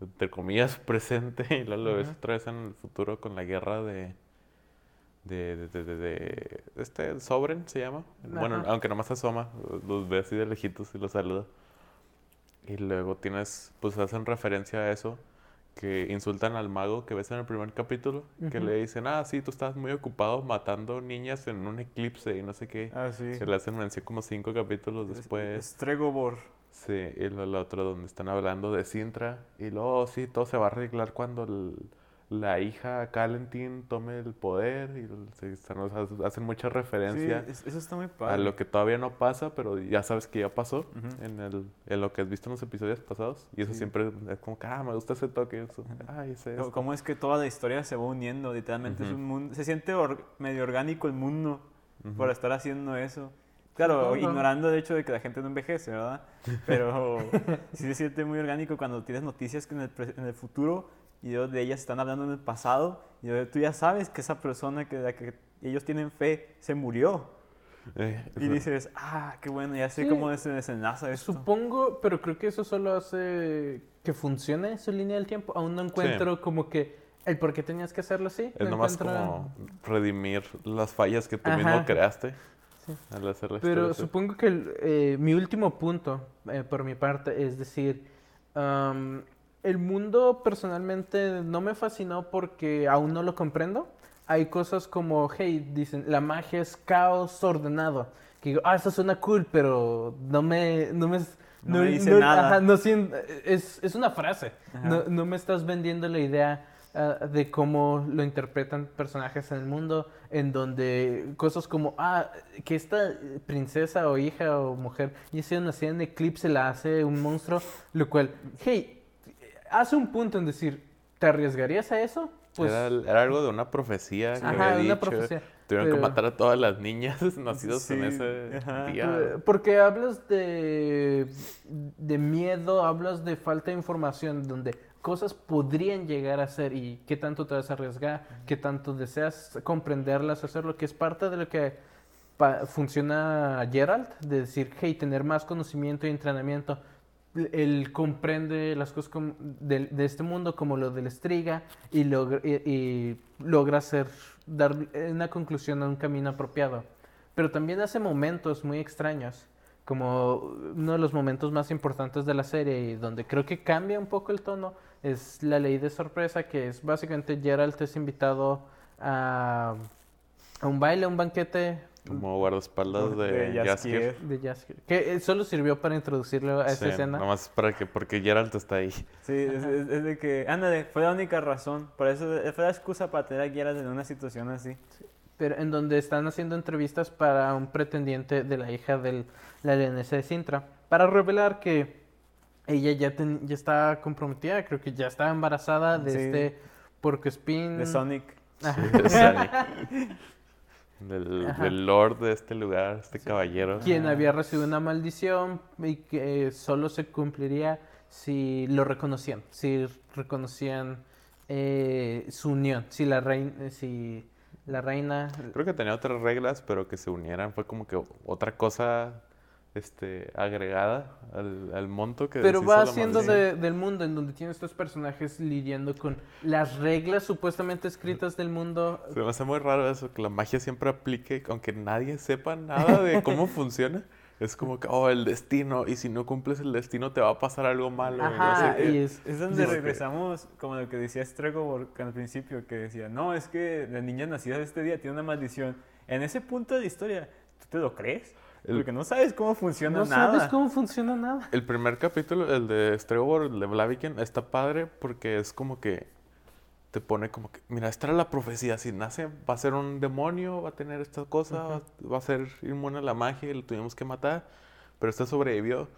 entre comillas, presente, y luego lo ves otra vez en el futuro con la guerra de... De, de, de, de- de- este Sobren se llama. Bueno, Ajá. aunque nomás asoma, los ve así de lejitos y los saluda. Y luego tienes, pues hacen referencia a eso, que insultan al mago que ves en el primer capítulo, que Ujú. le dicen, ah, sí, tú estás muy ocupado matando niñas en un eclipse y no sé qué. Ah, sí. Que le hacen mención como cinco capítulos después. Stregobor. Sí, y lo, lo otro donde están hablando de Sintra. Y luego, oh, sí, todo se va a arreglar cuando el- la hija Calentin tome el poder. Y se están- o sea, hacen mucha Sí, referencia es- eso está muy a lo que todavía no pasa, pero ya sabes que ya pasó Ujú. en, el, en lo que has visto en los episodios pasados. Y eso Sí. siempre es como que, ah, me gusta ese toque. Eso. Ay, ese Co- esto". Cómo es que toda la historia se va uniendo, literalmente es Ujú. un mundo, se siente or- medio orgánico el mundo Ujú. por estar haciendo eso. Claro, ignorando el hecho de que la gente no envejece, ¿verdad? Pero sí se siente muy orgánico cuando tienes noticias que en el, pre- en el futuro y luego de ellas están hablando en el pasado y tú ya sabes que esa persona que la que ellos tienen fe se murió. Eh, Y dices, ah, qué bueno, ya sé Sí. cómo se desenlaza esto. Supongo, pero creo que eso solo hace que funcione su línea del tiempo. Aún no encuentro como que el por qué tenías que hacerlo así. Es no nomás encuentro- como redimir las fallas que tú Ajá. mismo creaste Sí. al hacer la Pero historia, sí. supongo que el, eh, mi último punto, eh, por mi parte, es decir, am, el mundo personalmente no me fascinó porque aún no lo comprendo. Hay cosas como, hey, dicen, la magia es caos ordenado. Que digo, ah, eso suena cool, pero no me... No me, No me dice nada. ajá, no es, es una frase. No me estás vendiendo la idea ah, de cómo lo interpretan personajes en el mundo, en donde cosas como, ah, que esta princesa o hija o mujer ya sea nacida en eclipse, la hace un monstruo, lo cual, hey, hace un punto en decir, ¿te arriesgarías a eso? Pues, era, era algo de una profecía que ajá, había una dicho, profecía. Tuvieron que matar a todas las niñas nacidas en ese ajá. día. Eh, Porque hablas de, de miedo, hablas de falta de información, donde cosas podrían llegar a ser y qué tanto te vas a arriesgar, qué tanto deseas comprenderlas, hacerlo, que es parte de lo que funciona Geralt, de decir, hey, tener más conocimiento y entrenamiento. Él comprende las cosas del- de, este mundo como lo del estriga y, logra- y logra hacer, dar una conclusión a un camino apropiado. Pero también hace momentos muy extraños, como uno de los momentos más importantes de la serie y donde creo que cambia un poco el tono es la ley de sorpresa, que es básicamente Geralt es invitado a, a un baile, a un banquete Como guardaespaldas de, De Jaskier. Jaskier. de Jaskier. Que eh, solo sirvió para introducirlo a esa Sí, escena. nomás para que, porque Geralt está ahí. Sí, es, es- es de que, ándale, fue la única razón. Por eso eh, fue la excusa para tener a Geralt en una situación así. Pero en donde están haciendo entrevistas para un pretendiente de la hija de la leonesa de Sintra. Para revelar que ella ya, ten- ya está comprometida, creo que ya estaba embarazada de Sí. este porcoespín. De Sonic. Ajá. de Sani. Del, lord de este lugar, este caballero. quien había recibido una maldición y que solo se cumpliría si lo reconocían, si reconocían eh, su unión, si la reina, si la reina, Creo que tenía otras reglas, pero que se unieran fue como que otra cosa este, agregada al, al monto que pero va haciendo de- del mundo en donde tiene estos personajes lidiando con las reglas supuestamente escritas del mundo. Se me hace muy raro eso, que la magia siempre aplique, aunque nadie sepa nada de cómo funciona. Es como que, oh, el destino, y si no cumples el destino te va a pasar algo malo. y no Ajá, sé y es, Es donde regresamos, como lo que decía Stregobor al principio, que decía, no, es que la niña nacida este día tiene una maldición. En ese punto de la historia, ¿tú te lo crees? El- Porque no sabes cómo funciona no nada. sabes cómo funciona nada. El primer capítulo, el de Stregobor, el de Blaviken, está padre porque es como que te pone como que, mira, esta era la profecía, si nace va a ser un demonio, va a tener esta cosa, va- va a ser inmune a la magia y lo tuvimos que matar, pero este sobrevivió.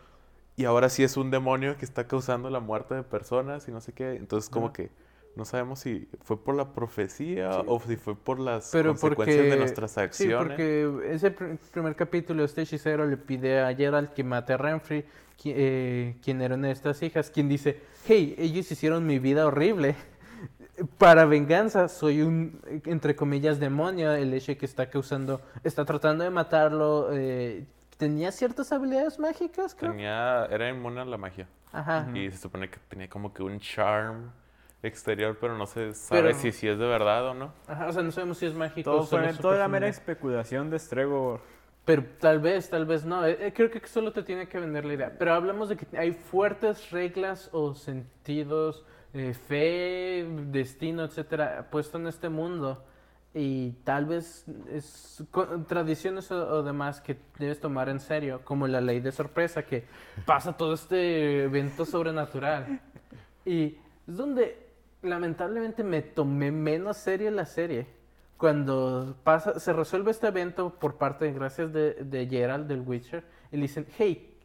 Y ahora sí es un demonio que está causando la muerte de personas y no sé qué. Entonces como Ajá. que no sabemos si fue por la profecía o si fue por las Pero consecuencias porque, de nuestras sí, acciones. porque ese pr- primer capítulo, este hechicero le pide a Geralt que mate a Renfrey, qui- eh, quien era una de estas hijas, quien dice, hey, ellos hicieron mi vida horrible. Para venganza, soy un, entre comillas, demonio, el hecho que está causando, está tratando de matarlo. eh, tenía ciertas habilidades mágicas, creo. Tenía, era inmune a la magia. Ajá. Y se supone que tenía como que un charm exterior, pero no se sabe Pero- si, si es de verdad o no. Ajá, o sea, no sabemos si es mágico. Todo fue toda la mera especulación de Stregobor. Pero tal vez, tal vez no. Eh, eh, creo que solo te tiene que vender la idea. Pero hablamos de que hay fuertes reglas o sentidos, eh, fe, destino, etcétera, puesto en este mundo. Y tal vez es co- tradiciones o, o demás que debes tomar en serio, como la ley de sorpresa, que pasa todo este evento sobrenatural. Y es donde lamentablemente me tomé menos serio la serie. Cuando pasa, se resuelve este evento por parte, de, gracias de, de Geralt del Witcher, y le dicen, hey,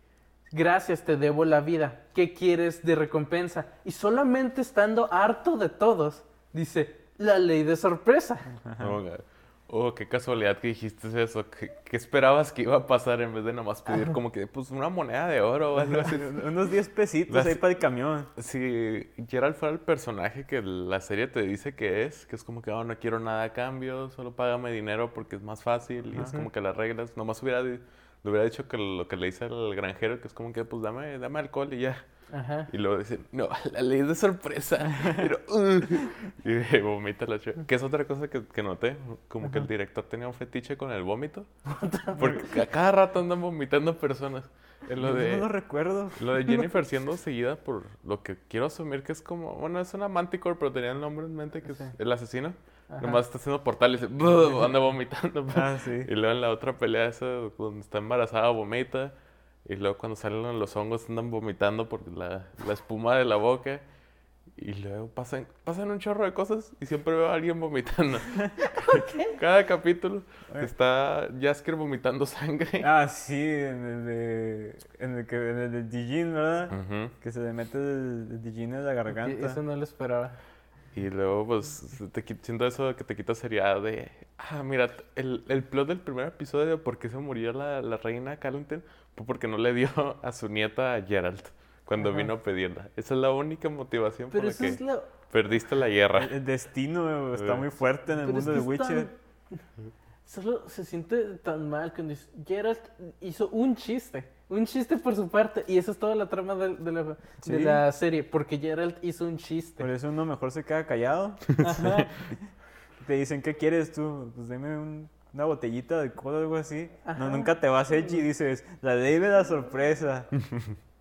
gracias, te debo la vida, ¿qué quieres de recompensa? Y solamente estando harto de todos, dice, la ley de sorpresa. Que, oh, qué casualidad que dijiste eso. ¿Qué, qué esperabas que iba a pasar en vez de nomás pedir como que, pues, una moneda de oro o algo así? Unos 10 pesitos Las- ahí para el camión. Si Geralt fuera el personaje que la serie te dice que es, que es como que, oh, no quiero nada a cambio, solo págame dinero porque es más fácil y es como que las reglas, nomás hubiera, le hubiera dicho que lo que le dice al granjero, que es como que, pues, dame, dame alcohol y ya. Ajá. Y luego dicen, no, la ley de sorpresa. Pero, "Ugh", y vomita la chica. Que es otra cosa que, que noté. Como que el director tenía un fetiche con el vómito. Porque a cada rato andan vomitando personas. En lo No de, lo recuerdo. lo de Jennifer siendo seguida por lo que quiero asumir que es como... Bueno, es una manticore, pero tenía el nombre en mente que es Sí. el asesino. Ajá. Nomás está haciendo portal y anda vomitando. Ah, sí. Y luego en la otra pelea esa, donde está embarazada, vomita. Y luego cuando salen los hongos andan vomitando por la, la espuma de la boca. Y luego pasan, pasan un chorro de cosas y siempre veo a alguien vomitando. Cada capítulo está Jasker vomitando sangre. Ah, sí, en el de. En el, que, en el de Dijin, ¿verdad? Ujú. Que se le mete el, el Dijin en la garganta. Eso no lo esperaba. Y luego, pues, te, siento eso de que te quita seriedad de... Ah, mira, el, el plot del primer episodio de por qué se murió la, la reina fue porque no le dio a su nieta a Geralt cuando Ajá. vino a pedirla. Esa es la única motivación por Pero la eso que es lo... perdiste la guerra. El, el destino está Eh. muy fuerte en el Pero es mundo que de Witcher. tan- Solo se siente tan mal cuando dice, Geralt hizo un chiste. Un chiste por su parte. Y esa es toda la trama de, de la, de la serie. Porque Geralt hizo un chiste. Por eso uno mejor se queda callado. Ajá. Te dicen, ¿qué quieres tú? Pues deme un- una botellita de alcohol o algo así. Ajá. No, nunca te vas edgy y dices, la ley de la sorpresa.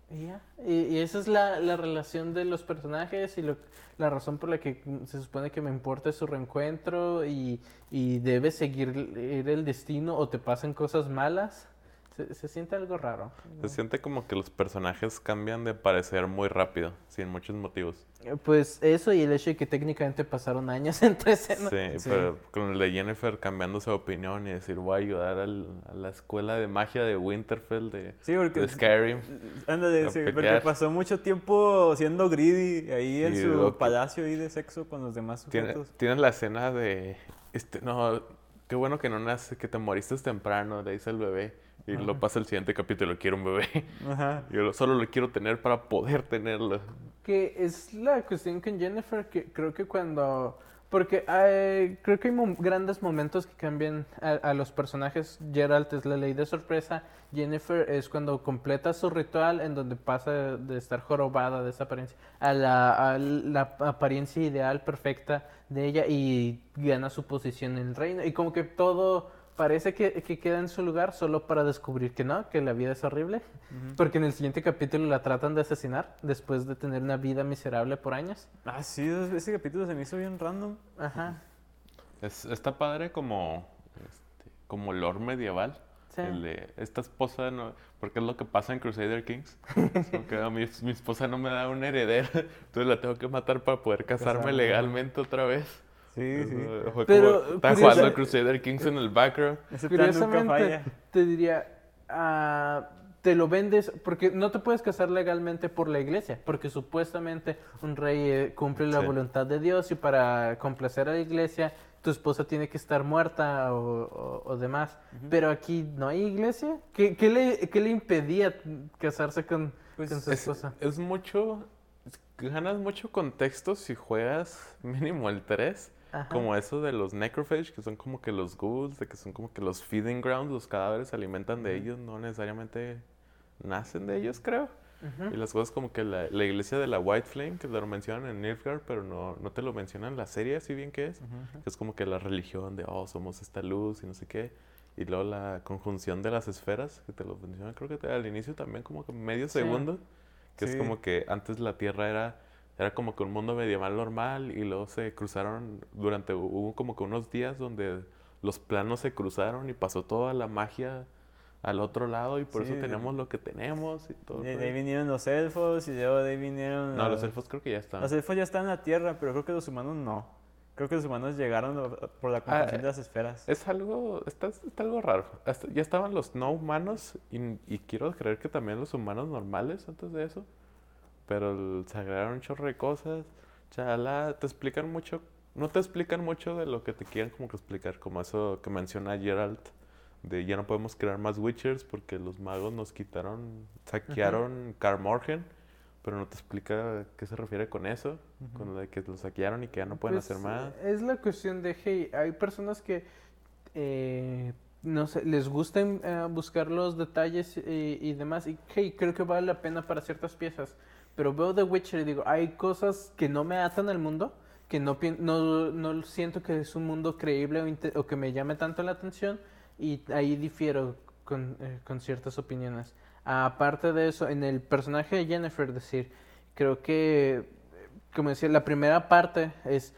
Y. Y, y esa es la, la relación de los personajes y lo, la razón por la que se supone que me importa es su reencuentro y, y debes seguir el destino o te pasan cosas malas. Se, se siente algo raro. Se siente como que los personajes cambian de parecer muy rápido, sin muchos motivos. Eh, Pues eso y el hecho de que técnicamente pasaron años entre escenas. Sí, Sí. pero con el de Jennifer cambiándose de opinión y decir, voy a ayudar al- a la escuela de magia de Winterfell, de, Sí, porque... de Skyrim. Ándale, sí, porque pasó mucho tiempo siendo greedy ahí en Sí, su palacio ahí de sexo con los demás Tiene- sujetos. Tienes la escena de, este, no, qué bueno que no nace, que te moriste temprano, le dice el bebé. Y lo pasa el siguiente capítulo, quiero un bebé. Ajá. Yo lo- solo lo quiero tener para poder tenerlo. Que es la cuestión con Jennifer, que creo que cuando... Porque hay- creo que hay mom- grandes momentos que cambian a, a los personajes. Geralt es la ley de sorpresa. Jennifer es cuando completa su ritual en donde pasa de estar jorobada de esa apariencia a la, a la apariencia ideal, perfecta de ella y gana su posición en el reino. Y como que todo parece que, que queda en su lugar solo para descubrir que no, que la vida es horrible. Porque en el siguiente capítulo la tratan de asesinar después de tener una vida miserable por años. Ah, sí, ese capítulo se me hizo bien random. Ajá. Es, está padre como, este, como lore medieval. Sí. El de esta esposa, no, porque es lo que pasa en Crusader Kings. Es como que, "Ah, mi, mi esposa no me da un heredero, entonces la tengo que matar para poder casarme Casarme, legalmente otra vez. Sí, sí. Eso Fue Pero, como, está curiosa- jugando Crusader Kings en el background. Ese plan nunca Curiosamente, falla. te diría, ah, te lo vendes, porque no te puedes casar legalmente por la iglesia, porque supuestamente un rey eh, cumple la Sí. voluntad de Dios y para complacer a la iglesia tu esposa tiene que estar muerta o, o- o demás. Pero aquí no hay iglesia. ¿Qué, qué le, qué le impedía casarse con, Pues con su Es, esposa? es mucho, es- ganas mucho contexto si juegas mínimo el 3. Ajá. Como eso de los necrophage, que son como que los ghouls, de que son como que los feeding grounds, los cadáveres se alimentan de ellos, no necesariamente nacen de ellos, creo. Ujú. Y las cosas como que la, la iglesia de la White Flame, que lo mencionan en Nilfgaard, pero no, no te lo mencionan en la serie, así bien que es. Que es como que la religión de, oh, somos esta luz y no sé qué. Y luego la conjunción de las esferas, que te lo mencionan, creo que te- al inicio también como que medio Sí. segundo. Que es Sí. como que antes la Tierra era, era como que un mundo medieval normal y luego se cruzaron durante, hubo como que unos días donde los planos se cruzaron y pasó toda la magia al otro lado y por Sí. eso tenemos lo que tenemos y todo. De, ahí vinieron los elfos y luego de ahí vinieron... No, los elfos creo que ya están. Los elfos ya están en la Tierra, pero creo que los humanos no. Creo que los humanos llegaron por la conjunción eh, de las esferas. Es algo, está, está algo raro. Hasta- ya estaban los no humanos y, y quiero creer que también los humanos normales antes de eso. Pero se agregaron un chorro de cosas. Chala, te explican mucho, no te explican mucho de lo que te quieren como que explicar, como eso que menciona Geralt, de ya no podemos crear más Witchers porque los magos nos quitaron, saquearon Kaer Morhen, pero no te explica a qué se refiere con eso, con lo de que los saquearon y que ya no pueden Pues, hacer más. Es la cuestión de, hey, hay personas que, eh, no sé, les gusta eh, buscar los detalles y, y demás, y hey, creo que vale la pena para ciertas piezas, pero veo The Witcher y digo, hay cosas que no me atan al mundo, que no, no, no siento que es un mundo creíble o que me llame tanto la atención, y ahí difiero con, eh, con ciertas opiniones. Aparte de eso, en el personaje de Jennifer, decir, creo que, como decía, la primera parte es,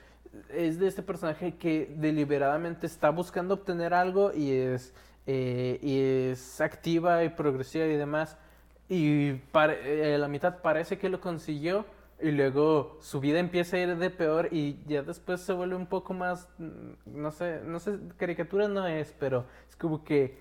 es de este personaje que deliberadamente está buscando obtener algo y es, eh, y es activa y progresiva y demás. Y eh, la mitad parece que lo consiguió y luego su vida empieza a ir de peor y ya después se vuelve un poco más, mm, no sé, no sé, caricatura no es, pero es como que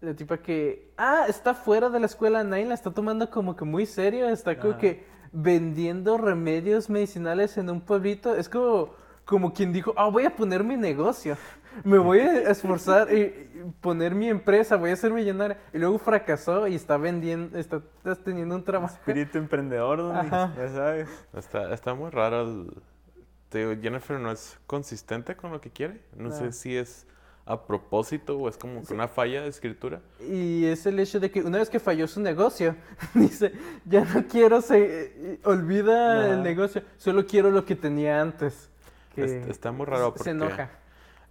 la tipa que, ah, está fuera de la escuela, nadie la está tomando como que muy serio, está como Ajá. que vendiendo remedios medicinales en un pueblito, es como, como quien dijo, ah, voy a poner mi negocio, me voy a esforzar y poner mi empresa, voy a ser millonaria, y luego fracasó y está vendiendo, está, está teniendo un trabajo. Espíritu emprendedor, ¿no? Ya sabes. Está, está muy raro. el- te digo, Jennifer no es consistente con lo que quiere. No No. sé si es a propósito o es como que una falla de escritura. Y es el hecho de que una vez que falló su negocio, dice, ya no quiero, se olvida Ajá. el negocio, solo quiero lo que tenía antes. Que Es- está muy raro se porque enoja.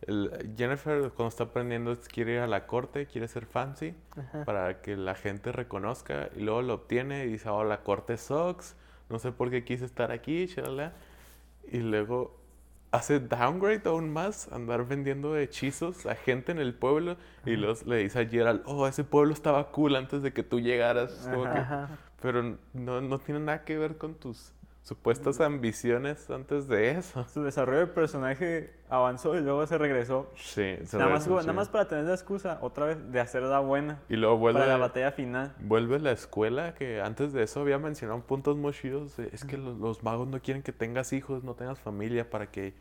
El- Jennifer cuando está aprendiendo quiere ir a la corte, quiere ser fancy Ajá. para que la gente reconozca y luego lo obtiene y dice, oh, la corte sucks, no sé por qué quise estar aquí, shalala. Y luego hace downgrade aún más, andar vendiendo hechizos a gente en el pueblo y los, le dice a Gerald, oh, ese pueblo estaba cool antes de que tú llegaras. Como que- pero no, no tiene nada que ver con tus supuestas ambiciones antes de eso. Su desarrollo de personaje avanzó y luego se regresó. Sí, se Nada más, regresó, nada sí. más para tener la excusa otra vez de hacer la buena Y luego vuelve, para la batalla final. vuelve la escuela que antes de eso había mencionado puntos muy chidos. Es que los, los magos no quieren que tengas hijos, no tengas familia para que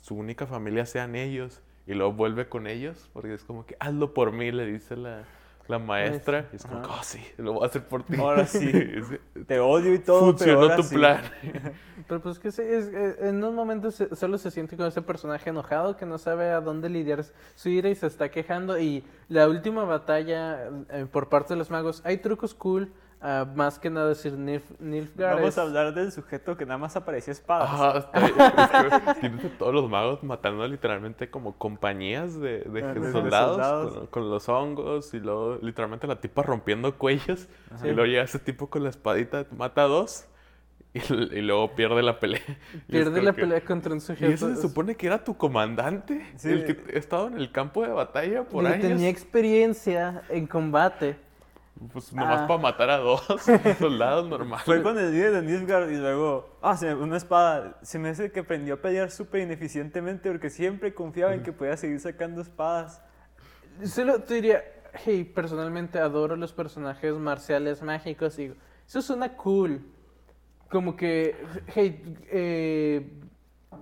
su única familia sean ellos. Y luego vuelve con ellos porque es como que hazlo por mí, le dice la, la maestra. Y es como, oh sí, lo voy a hacer por ti. Ahora sí. Te odio y todo, pero Funcionó ahora tu sí. plan. Pero pues que sí, es, en unos momentos se- solo se siente con ese personaje enojado que no sabe a dónde lidiar su ira y se está quejando. Y la última batalla eh, por parte de los magos, hay trucos cool, ah, más que nada decir Nilf, Nilfgaard Vamos es- a hablar del sujeto que nada más aparecía espadas. Ajá, está- es que tienes a todos los magos matando literalmente como compañías de, de Ah, de soldados, soldados. Con, con los hongos y luego literalmente la tipa rompiendo cuellos Ajá. y luego llega ese tipo con la espadita, mata a dos y, y luego pierde la pelea. Y pierde la que- pelea contra un Y sujeto. ese se supone que era tu comandante, Sí. el que ha estado en el campo de batalla por Digo, años. tenía experiencia en combate. Pues nomás Ah. para matar a dos soldados normales. Fue con el líder de Nilfgaard y luego, ah, se me- una espada. Se me hace que aprendió a pelear súper ineficientemente porque siempre confiaba en que podía seguir sacando espadas. Solo te diría, hey, personalmente adoro los personajes marciales mágicos y eso suena cool. Como que, hey, eh,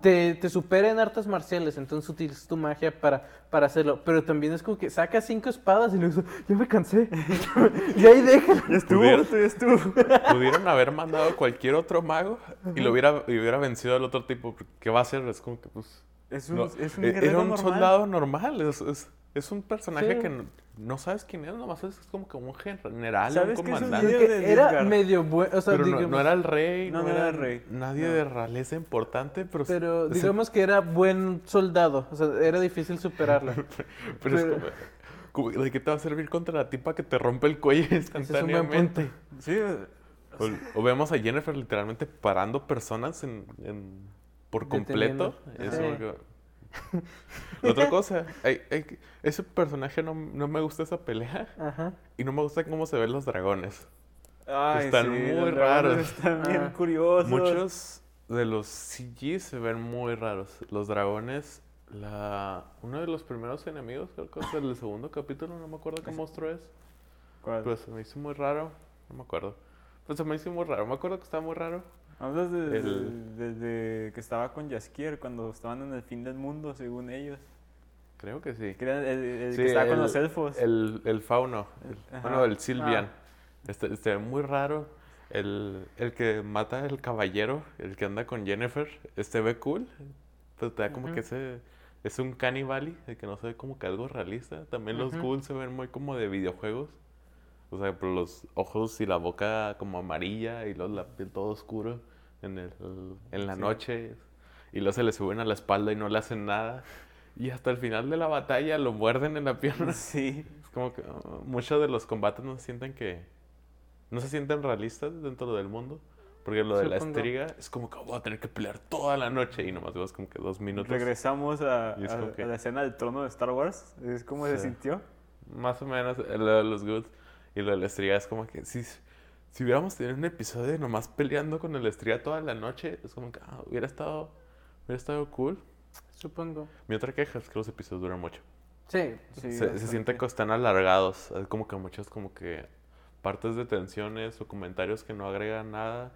te, te supera en artes marciales, entonces utilizas tu magia para, para hacerlo. Pero también es como que sacas cinco espadas y luego, ya me cansé. y ahí déjalo. Ya estuvo, ya estuvo. Pudieron haber mandado a cualquier otro mago y lo hubiera, y hubiera vencido al otro tipo. ¿Qué va a hacer? Es como que, pues. Es un, no, es un e- guerrero era un normal. soldado normal. Es, es, es un personaje Sí. que no, no sabes quién es, nomás es como que un general, un ¿Sabes qué es un comandante. era medio bueno, o sea, pero digamos, no era el rey, No, era era el rey. nadie de realeza importante, pero, pero digamos que era buen soldado, o sea, era difícil superarlo. pero es pero- como, como, ¿de qué te va a servir contra la tipa que te rompe el cuello Ese es un buen instantáneamente? punto. Sí, O, o vemos a Jennifer literalmente parando personas en, en- por completo. Deteniendo. Otra cosa, hay- hay- ese personaje no, no me gusta esa pelea Ajá. y no me gusta cómo se ven los dragones. Ay, Están sí, muy raros. Están bien Ah. curiosos. Muchos de los CG se ven muy raros. Los dragones, la uno de los primeros enemigos, creo que es el segundo capítulo, no me acuerdo qué monstruo es. ¿Cuál? Pero se me hizo muy raro, no me acuerdo. Pero se me hizo muy raro, me acuerdo que estaba muy raro. Hablas de- El- de- desde que estaba con Jaskier cuando estaban en el fin del mundo, según ellos. Creo que sí. Que el, el Sí, que estaba con el- los elfos. El, el fauno, el- bueno, el Silvian. Ah. Este, este ve muy raro. El, el que mata al caballero, el que anda con Jennifer, este ve cool. Pero te da como Ujú. que ese es un cannibali, de que no se ve como que algo realista. También los Ujú. ghouls se ven muy como de videojuegos. O sea, por los ojos y la boca como amarilla y luego la piel todo oscuro en, el, en la Sí. noche. Y luego se le suben a la espalda y no le hacen nada. Y hasta el final de la batalla lo muerden en la pierna. Sí. Es como que uh, muchos de los combates no se sienten que. No se sienten realistas dentro del mundo. Porque lo de la Supongo. estriga es como que voy a tener que pelear toda la noche y nomás vemos como que dos minutos. Regresamos a, a- que- a la escena del trono de Star Wars. Es como se Sí. sintió. Más o menos eh, lo de los goods y lo de la estriga es como que si, si hubiéramos tenido un episodio nomás peleando con el estriga toda la noche, es como que ah, hubiera estado hubiera estado cool. Supongo. Mi otra queja es que los episodios duran mucho. Sí. Sí, se, se siente que están alargados. Hay como que muchos como que partes de tensiones o comentarios que no agregan nada.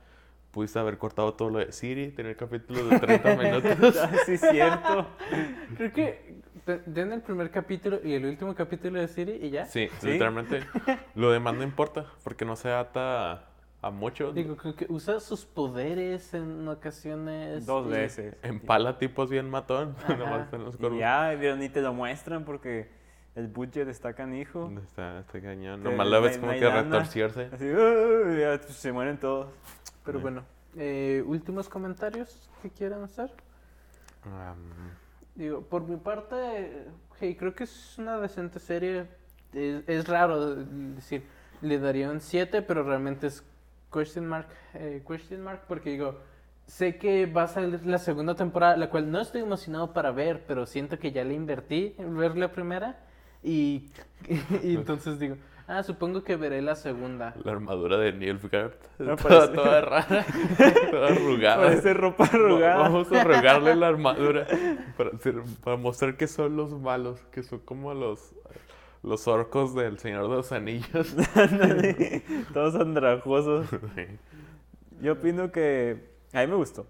Pudiste haber cortado todo lo de Siri, tener capítulos de 30 minutos. Ah, sí, cierto. Creo que de- den el primer capítulo y el último capítulo de Siri y ya. Sí, ¿Sí? literalmente. Lo demás no importa, porque no se ata a, a mucho. Digo, creo que usa sus poderes en ocasiones. Dos y- veces. Empala tipos bien matón. Y ya, ni te lo muestran porque el budget está canijo. Está, está cañón. Nomás no la ves como que lana. retorciarse. Así, "Uh", ya pues, se mueren todos. Pero bueno, eh, últimos comentarios que quieran hacer. Am, Digo, por mi parte, hey, creo que es una decente serie. Es, es raro decir, le daría un 7, pero realmente es question mark, eh, question mark, porque digo, sé que va a salir la segunda temporada, la cual no estoy emocionado para ver, pero siento que ya le invertí en ver la primera. Y, y entonces digo, ah, supongo que veré la segunda. La armadura de Nilfgaard. Me toda, parece- toda rara. toda arrugada. Parece ropa arrugada. Vamos a arrugarle la armadura para, mostrar que son los malos, que son como los, los orcos del Señor de los Anillos. Todos andrajosos. Sí. Yo opino que a mí me gustó.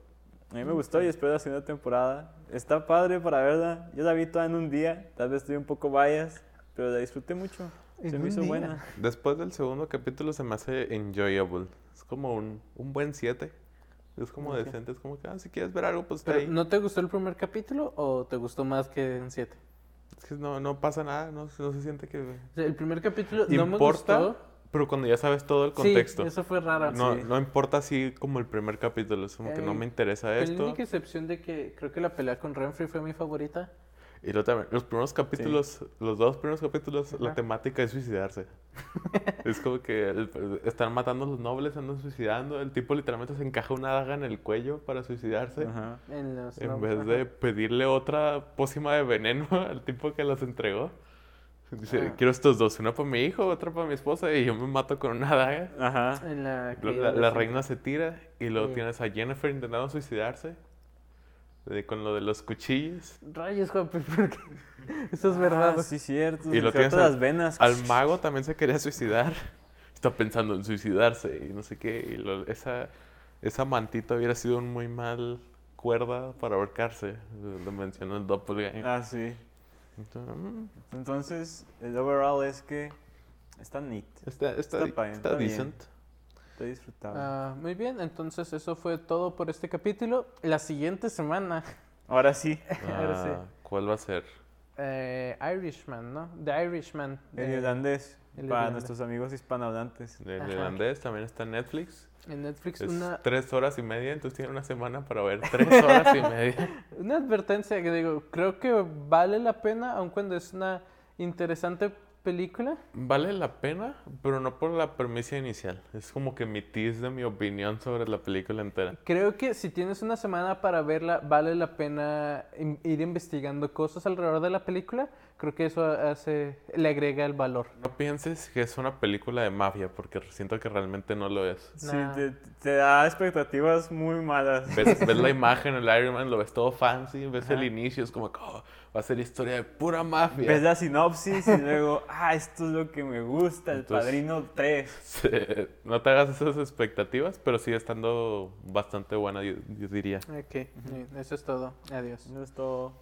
A mí me gustó y espero la segunda temporada. Está padre para verla. Yo la vi toda en un día. Tal vez estoy un poco bias, pero la disfruté mucho. ¿En Se me hizo día? buena. Después del segundo capítulo se me hace enjoyable. Es como un, un buen 7. Es como Ok. decente, es como que, ah, si quieres ver algo, pues está Pero, ahí. ¿No te gustó el primer capítulo o te gustó más que en 7? Es que no, no pasa nada, no, no se siente que... O sea, el primer capítulo no me Importa, gustó. pero cuando ya sabes todo el Sí, contexto. eso fue raro. No, sí. no importa así como el primer capítulo, es como que no Eh, me interesa Con la esto. única excepción de que creo que la pelea con Renfrey fue mi favorita. Y luego también, los primeros capítulos, los dos primeros capítulos, la Ajá. temática es suicidarse. es como que el- están matando a los nobles, andan suicidando. El tipo literalmente se encaja una daga en el cuello para suicidarse. Ajá. En, los En vez de pedirle otra pócima de veneno al tipo que los entregó. Dice, Ah. quiero estos dos, una para mi hijo, otra para mi esposa, y yo me mato con una daga. Ajá. En la, La, la reina se tira y luego Sí. tienes a Jennifer intentando suicidarse. De- con lo de los cuchillos. Rayos, Juan, ¿por qué? Eso es verdad. Ah, sí, cierto. Y lo tienes al- las venas. Al mago también se quería suicidar. Está pensando en suicidarse y no sé qué. Y lo- esa, esa mantita hubiera sido un muy mal cuerda para ahorcarse. Lo mencionó el doppelganger. Ah, sí. Entonces, mm, Entonces, el overall es que está neat. está, está, Está está está bien. Decent. Está disfrutable. Ah, muy bien, entonces eso fue todo por este capítulo. La siguiente semana, Ahora sí. Ahora sí. Ah, ¿Cuál va a ser? eh, Irishman, ¿no? The Irishman. El eh, irlandés. el para irlandés. nuestros amigos hispanohablantes. El Ajá. irlandés también está en Netflix. En Netflix, Es una, tres horas y media, entonces tiene una semana para ver tres horas y media. una advertencia que digo, creo que vale la pena, aun cuando es una interesante película. Vale la pena, pero no por la premisa inicial. Es como que mi tease de mi opinión sobre la película entera. Creo que si tienes una semana para verla, vale la pena ir investigando cosas alrededor de la película. Creo que eso hace, le agrega el valor. No pienses que es una película de mafia, porque siento que realmente no lo es. Sí, Nah. te, te da expectativas muy malas. Ves, ves la imagen, el Iron Man, lo ves todo fancy, ves el Ajá. inicio, es como oh, va a ser historia de pura mafia. Ves la sinopsis y luego, ah, esto es lo que me gusta, El Entonces- Padrino 3. Sí, no te hagas esas expectativas, pero sigue estando bastante buena, yo, yo diría. Ok, bien, eso es todo. Adiós. Eso es todo.